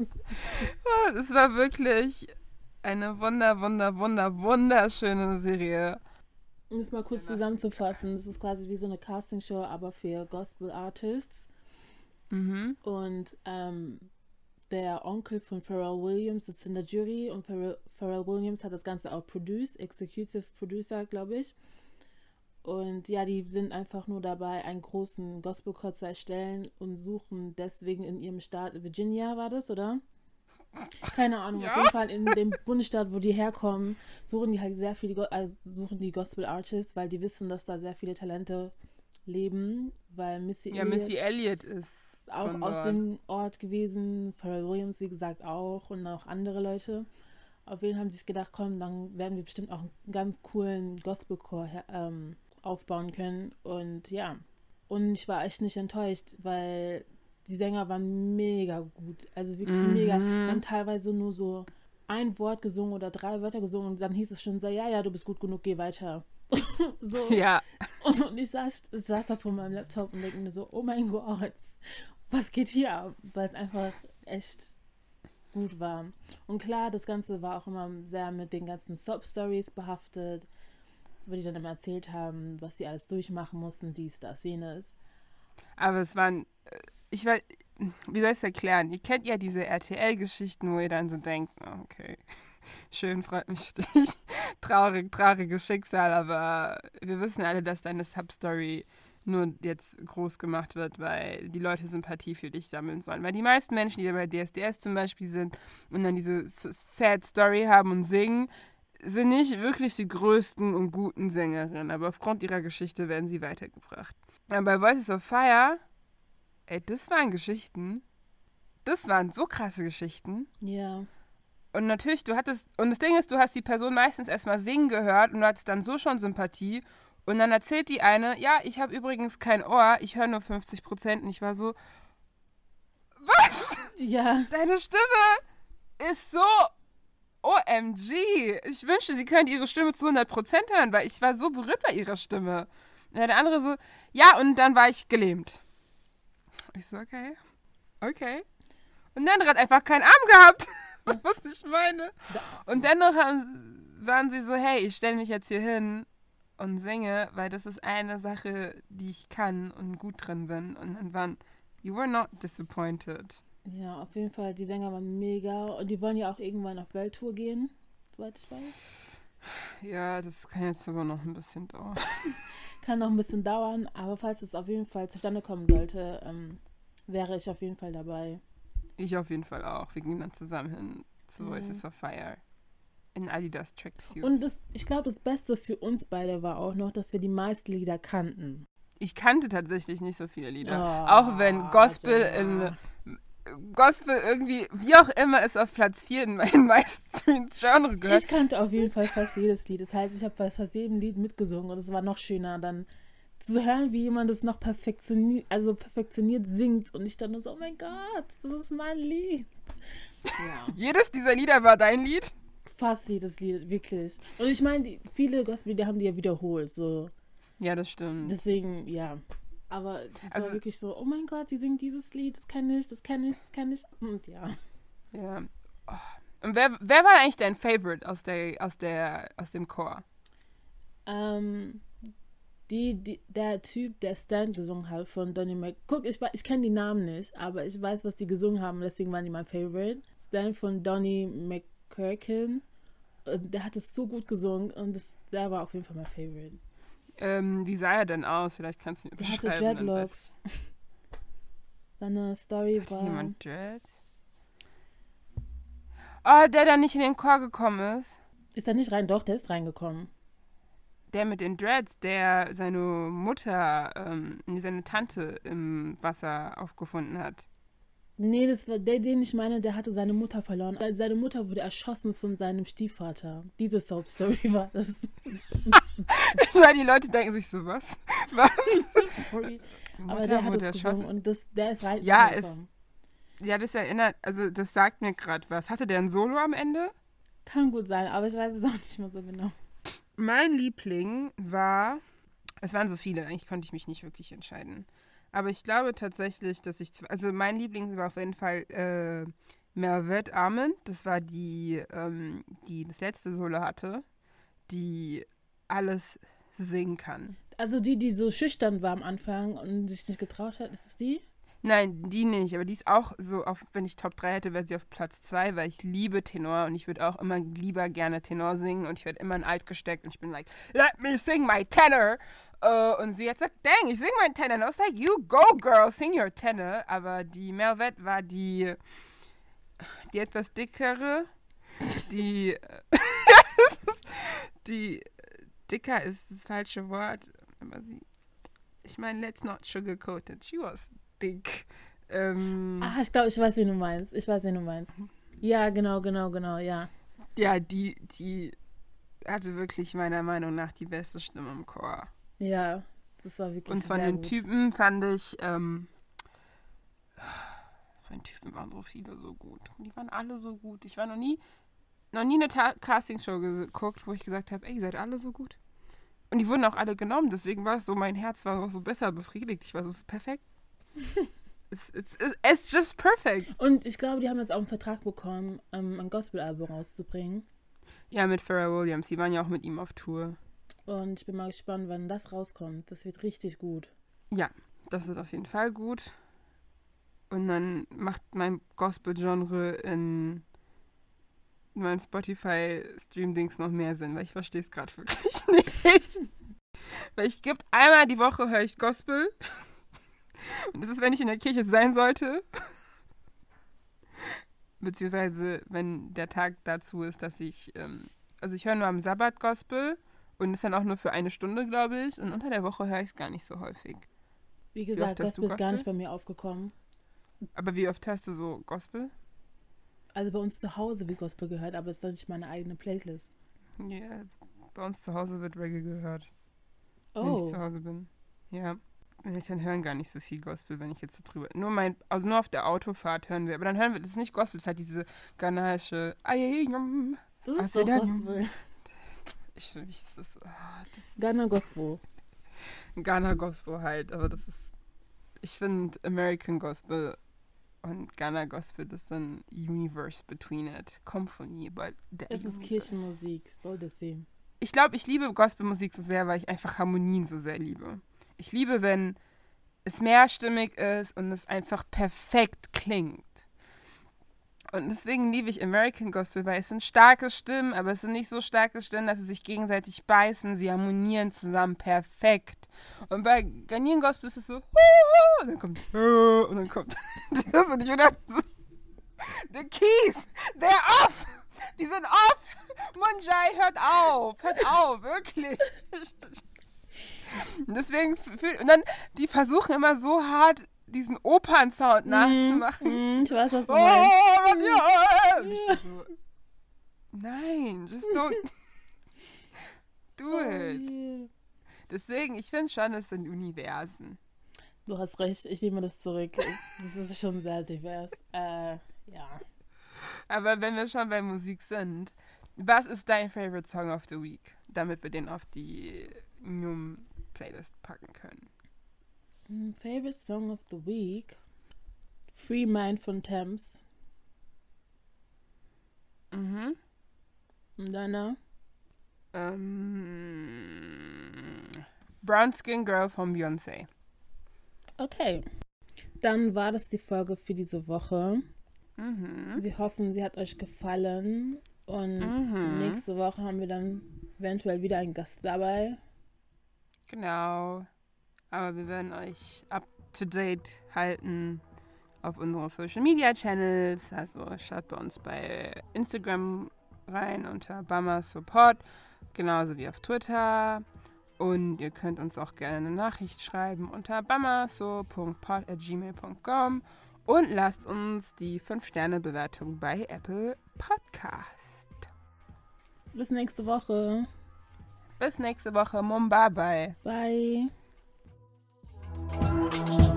Es war wirklich eine wunder, wunder, wunder, wunderschöne Serie. Um es mal kurz zusammenzufassen, das ist quasi wie so eine Castingshow, aber für Gospel Artists. Mhm. Und ähm, der Onkel von Pharrell Williams sitzt in der Jury und Pharrell, Pharrell Williams hat das Ganze auch produced, Executive Producer, glaube ich. Und ja, die sind einfach nur dabei, einen großen Gospelchor zu erstellen und suchen deswegen in ihrem Staat, Virginia war das, oder? Keine Ahnung, ja? auf jeden Fall in dem Bundesstaat, wo die herkommen, suchen die halt sehr viele, also suchen die Gospel Artists, weil die wissen, dass da sehr viele Talente leben, weil Missy ja, Elliott. Missy Elliott ist auch aus dem Ort gewesen. Pharrell Williams, wie gesagt, auch und auch andere Leute. Auf jeden haben sie sich gedacht, komm, dann werden wir bestimmt auch einen ganz coolen Gospelchor ähm, aufbauen können. Und ja, und ich war echt nicht enttäuscht, weil die Sänger waren mega gut. Also wirklich mhm. mega. Wir haben teilweise nur so ein Wort gesungen oder drei Wörter gesungen und dann hieß es schon so, ja, ja, du bist gut genug, geh weiter. (laughs) so. Ja. Und ich saß, ich saß da vor meinem Laptop und denke mir so, oh mein Gott was geht hier ab? Weil es einfach echt gut war. Und klar, das Ganze war auch immer sehr mit den ganzen Sob-Stories behaftet, wo die dann immer erzählt haben, was sie alles durchmachen mussten, dies, das, jenes. Aber es waren, äh, ich weiß, wie soll ich es erklären? Ihr kennt ja diese RTL-Geschichten, wo ihr dann so denkt, oh, okay, (laughs) schön, freut mich für dich. (laughs) Traurig, trauriges Schicksal, aber wir wissen alle, dass deine Substory nur jetzt groß gemacht wird, weil die Leute Sympathie für dich sammeln sollen. Weil die meisten Menschen, die bei DSDS zum Beispiel sind und dann diese Sad Story haben und singen, sind nicht wirklich die größten und guten Sängerinnen, aber aufgrund ihrer Geschichte werden sie weitergebracht. Aber bei Voices of Fire, ey, das waren Geschichten. Das waren so krasse Geschichten. Ja. Und natürlich, du hattest, und das Ding ist, du hast die Person meistens erstmal singen gehört und du hattest dann so schon Sympathie und dann erzählt die eine, ja, ich habe übrigens kein Ohr, ich höre nur 50 Prozent. Und ich war so, was? Ja. Deine Stimme ist so OMG. Ich wünschte, sie könnte ihre Stimme zu 100 Prozent hören, weil ich war so berührt bei ihrer Stimme. Und der andere so, ja, und dann war ich gelähmt. Ich so, okay. Okay. Und andere hat einfach keinen Arm gehabt. (laughs) was ich meine. Und dennoch waren sie so, hey, ich stelle mich jetzt hier hin und singe, weil das ist eine Sache, die ich kann und gut drin bin. Und dann waren, you were not disappointed. Ja, auf jeden Fall, die Sänger waren mega und die wollen ja auch irgendwann auf Welttour gehen, soweit ich weiß. Ja, das kann jetzt aber noch ein bisschen dauern. (laughs) kann noch ein bisschen dauern, aber falls es auf jeden Fall zustande kommen sollte, ähm, wäre ich auf jeden Fall dabei. Ich auf jeden Fall auch. Wir gehen dann zusammen hin zu Voices of Fire in Adidas Tracksuits. Und das, ich glaube, das Beste für uns beide war auch noch, dass wir die meisten Lieder kannten. Ich kannte tatsächlich nicht so viele Lieder. Oh, auch wenn Gospel in Gospel irgendwie, wie auch immer, es auf Platz 4 in meinen (laughs) meisten Genre gehört. Ich kannte auf jeden Fall fast jedes Lied. Das heißt, ich habe bei fast jedem Lied mitgesungen und es war noch schöner, dann zu hören, wie jemand das noch perfektioniert, also perfektioniert singt und ich dann nur so, oh mein Gott, das ist mein Lied. Ja. (laughs) Jedes dieser Lieder war dein Lied? Fast jedes Lied, wirklich. Und ich meine, viele Gospel-Lieder haben die ja wiederholt, so. Ja, das stimmt. Deswegen, ja. Aber es also, war wirklich so, oh mein Gott, die singt dieses Lied, das kenne ich, das kenne ich, das kenne ich. Und ja. Ja. Oh. Und wer, wer war eigentlich dein Favorite aus, der, aus, der, aus dem Chor? Ähm, die, die, der Typ, der Stand gesungen hat von Donny Mc... Guck, ich, ich kenne die Namen nicht, aber ich weiß, was die gesungen haben, deswegen waren die mein Favorite. Stand von Donny McCurkin. Der hat es so gut gesungen und das, der war auf jeden Fall mein Favorite. Ähm, wie sah er denn aus? Vielleicht kannst du ihn beschreiben. Er hatte Dreadlocks. (laughs) Seine Story war... Jemand Dread? Oh, der da nicht in den Chor gekommen ist. Ist er nicht rein? Doch, der ist reingekommen. Der mit den Dreads, der seine Mutter, ähm, seine Tante im Wasser aufgefunden hat. Nee, das war der, den ich meine, der hatte seine Mutter verloren. Seine Mutter wurde erschossen von seinem Stiefvater. Diese Soap-Story war das. (laughs) Weil die Leute denken sich so, was? Was? (laughs) Sorry. Aber der hat es gesungen und das, der ist rein. Ja, ist, ja, das erinnert, also das sagt mir gerade was. Hatte der ein Solo am Ende? Kann gut sein, aber ich weiß es auch nicht mehr so genau. Mein Liebling war, es waren so viele, eigentlich konnte ich mich nicht wirklich entscheiden. Aber ich glaube tatsächlich, dass ich, also mein Liebling war auf jeden Fall äh, Mervet Armand. Das war die, ähm, die das letzte Solo hatte, die alles singen kann. Also die, die so schüchtern war am Anfang und sich nicht getraut hat, ist es die? Nein, die nicht, aber die ist auch so, auf, wenn ich Top 3 hätte, wäre sie auf Platz 2, weil ich liebe Tenor und ich würde auch immer lieber gerne Tenor singen und ich werde immer in Alt gesteckt und ich bin like, let me sing my tenor. Uh, und sie hat gesagt, dang, ich sing mein Tenor. Und I was like, you go, girl, sing your tenor. Aber die Melvet war die, die etwas dickere, die, (laughs) die dicker ist das falsche Wort. Aber sie, ich meine, let's not sugarcoat it. She was dick. Ähm, ah, ich glaube, ich weiß, wie du meinst. Ich weiß, wie du meinst. Ja, genau, genau, genau, ja. Ja, die, die hatte wirklich meiner Meinung nach die beste Stimme im Chor. Ja, das war wirklich Und von den gut. Typen fand ich, ähm, von den Typen waren so viele so gut. Die waren alle so gut. Ich war noch nie, noch nie eine Castingshow geguckt, wo ich gesagt habe, ey, ihr seid alle so gut. Und die wurden auch alle genommen, deswegen war es so, mein Herz war noch so besser befriedigt. Ich war so, es ist perfekt. (laughs) it's, it's, it's just perfect. Und ich glaube, die haben jetzt auch einen Vertrag bekommen, um, ein Gospel-Album rauszubringen. Ja, mit Pharrell Williams. Die waren ja auch mit ihm auf Tour. Und ich bin mal gespannt, wann das rauskommt. Das wird richtig gut. Ja, das ist auf jeden Fall gut. Und dann macht mein Gospel-Genre in meinem Spotify-Stream-Dings noch mehr Sinn, weil ich verstehe es gerade wirklich (laughs) nicht. weil ich gibt einmal die Woche höre ich Gospel. Und das ist, wenn ich in der Kirche sein sollte. Beziehungsweise, wenn der Tag dazu ist, dass ich, ähm, also ich höre nur am Sabbat Gospel und ist dann auch nur für eine Stunde, glaube ich. Und unter der Woche höre ich es gar nicht so häufig. Wie gesagt, wie Gospel ist gar nicht bei mir aufgekommen. Aber wie oft hörst du so Gospel? Also bei uns zu Hause wird Gospel gehört, aber es ist dann nicht meine eigene Playlist. Ja, yes. bei uns zu Hause wird Reggae gehört. Oh. Wenn ich oh. zu Hause bin. Ja. Meine Eltern hören gar nicht so viel Gospel, wenn ich jetzt so drüber. Nur mein, also nur auf der Autofahrt hören wir. Aber dann hören wir, das ist nicht Gospel, das ist halt diese ghanaische. Das ist also doch Gospel. Ich finde, das ist. Oh, das ist Ghana Gospel. (laughs) Ghana Gospel halt, aber das ist. Ich finde American Gospel und Ghana Gospel, das ist ein Universe between it. Kommt von mir, but Es ist Kirchenmusik, soll das sehen. Ich glaube, ich liebe Gospelmusik so sehr, weil ich einfach Harmonien so sehr liebe. Ich liebe, wenn es mehrstimmig ist und es einfach perfekt klingt. Und deswegen liebe ich American Gospel, weil es sind starke Stimmen, aber es sind nicht so starke Stimmen, dass sie sich gegenseitig beißen. Sie harmonieren zusammen perfekt. Und bei Ghanaian Gospel ist es so, und dann kommt, und dann kommt (laughs) das und ich wieder so, the keys, they're off, die sind off. Munjai, hört auf, hört auf, wirklich. (laughs) Deswegen und dann die versuchen immer so hart diesen Opernsound nachzumachen. Mm, ich weiß, was du Oh, meinst. ja. Und ich bin so, nein, just (laughs) don't do Oh, it. Deswegen, ich finde schon, es sind Universen. Du hast recht, ich nehme das zurück. Das ist schon sehr divers. Äh, ja. Aber wenn wir schon bei Musik sind, was ist dein Favorite Song of the Week, damit wir den auf die Num Playlist packen können? Favorite Song of the Week? Free Mind von Thames. Mhm. Und deiner? Ähm, Brown Skin Girl von Beyoncé. Okay. Dann war das die Folge für diese Woche. Mhm. Wir hoffen, sie hat euch gefallen. Und Mhm. nächste Woche haben wir dann eventuell wieder einen Gast dabei. Genau. Aber wir werden euch up to date halten auf unseren Social Media Channels. Also schaut bei uns bei Instagram rein unter Bama Support, genauso wie auf Twitter. Und ihr könnt uns auch gerne eine Nachricht schreiben unter bamaso.pod.gmail.com und lasst uns die 5-Sterne-Bewertung bei Apple Podcast. Bis nächste Woche. Bis nächste Woche. Mumbai. Bye. Música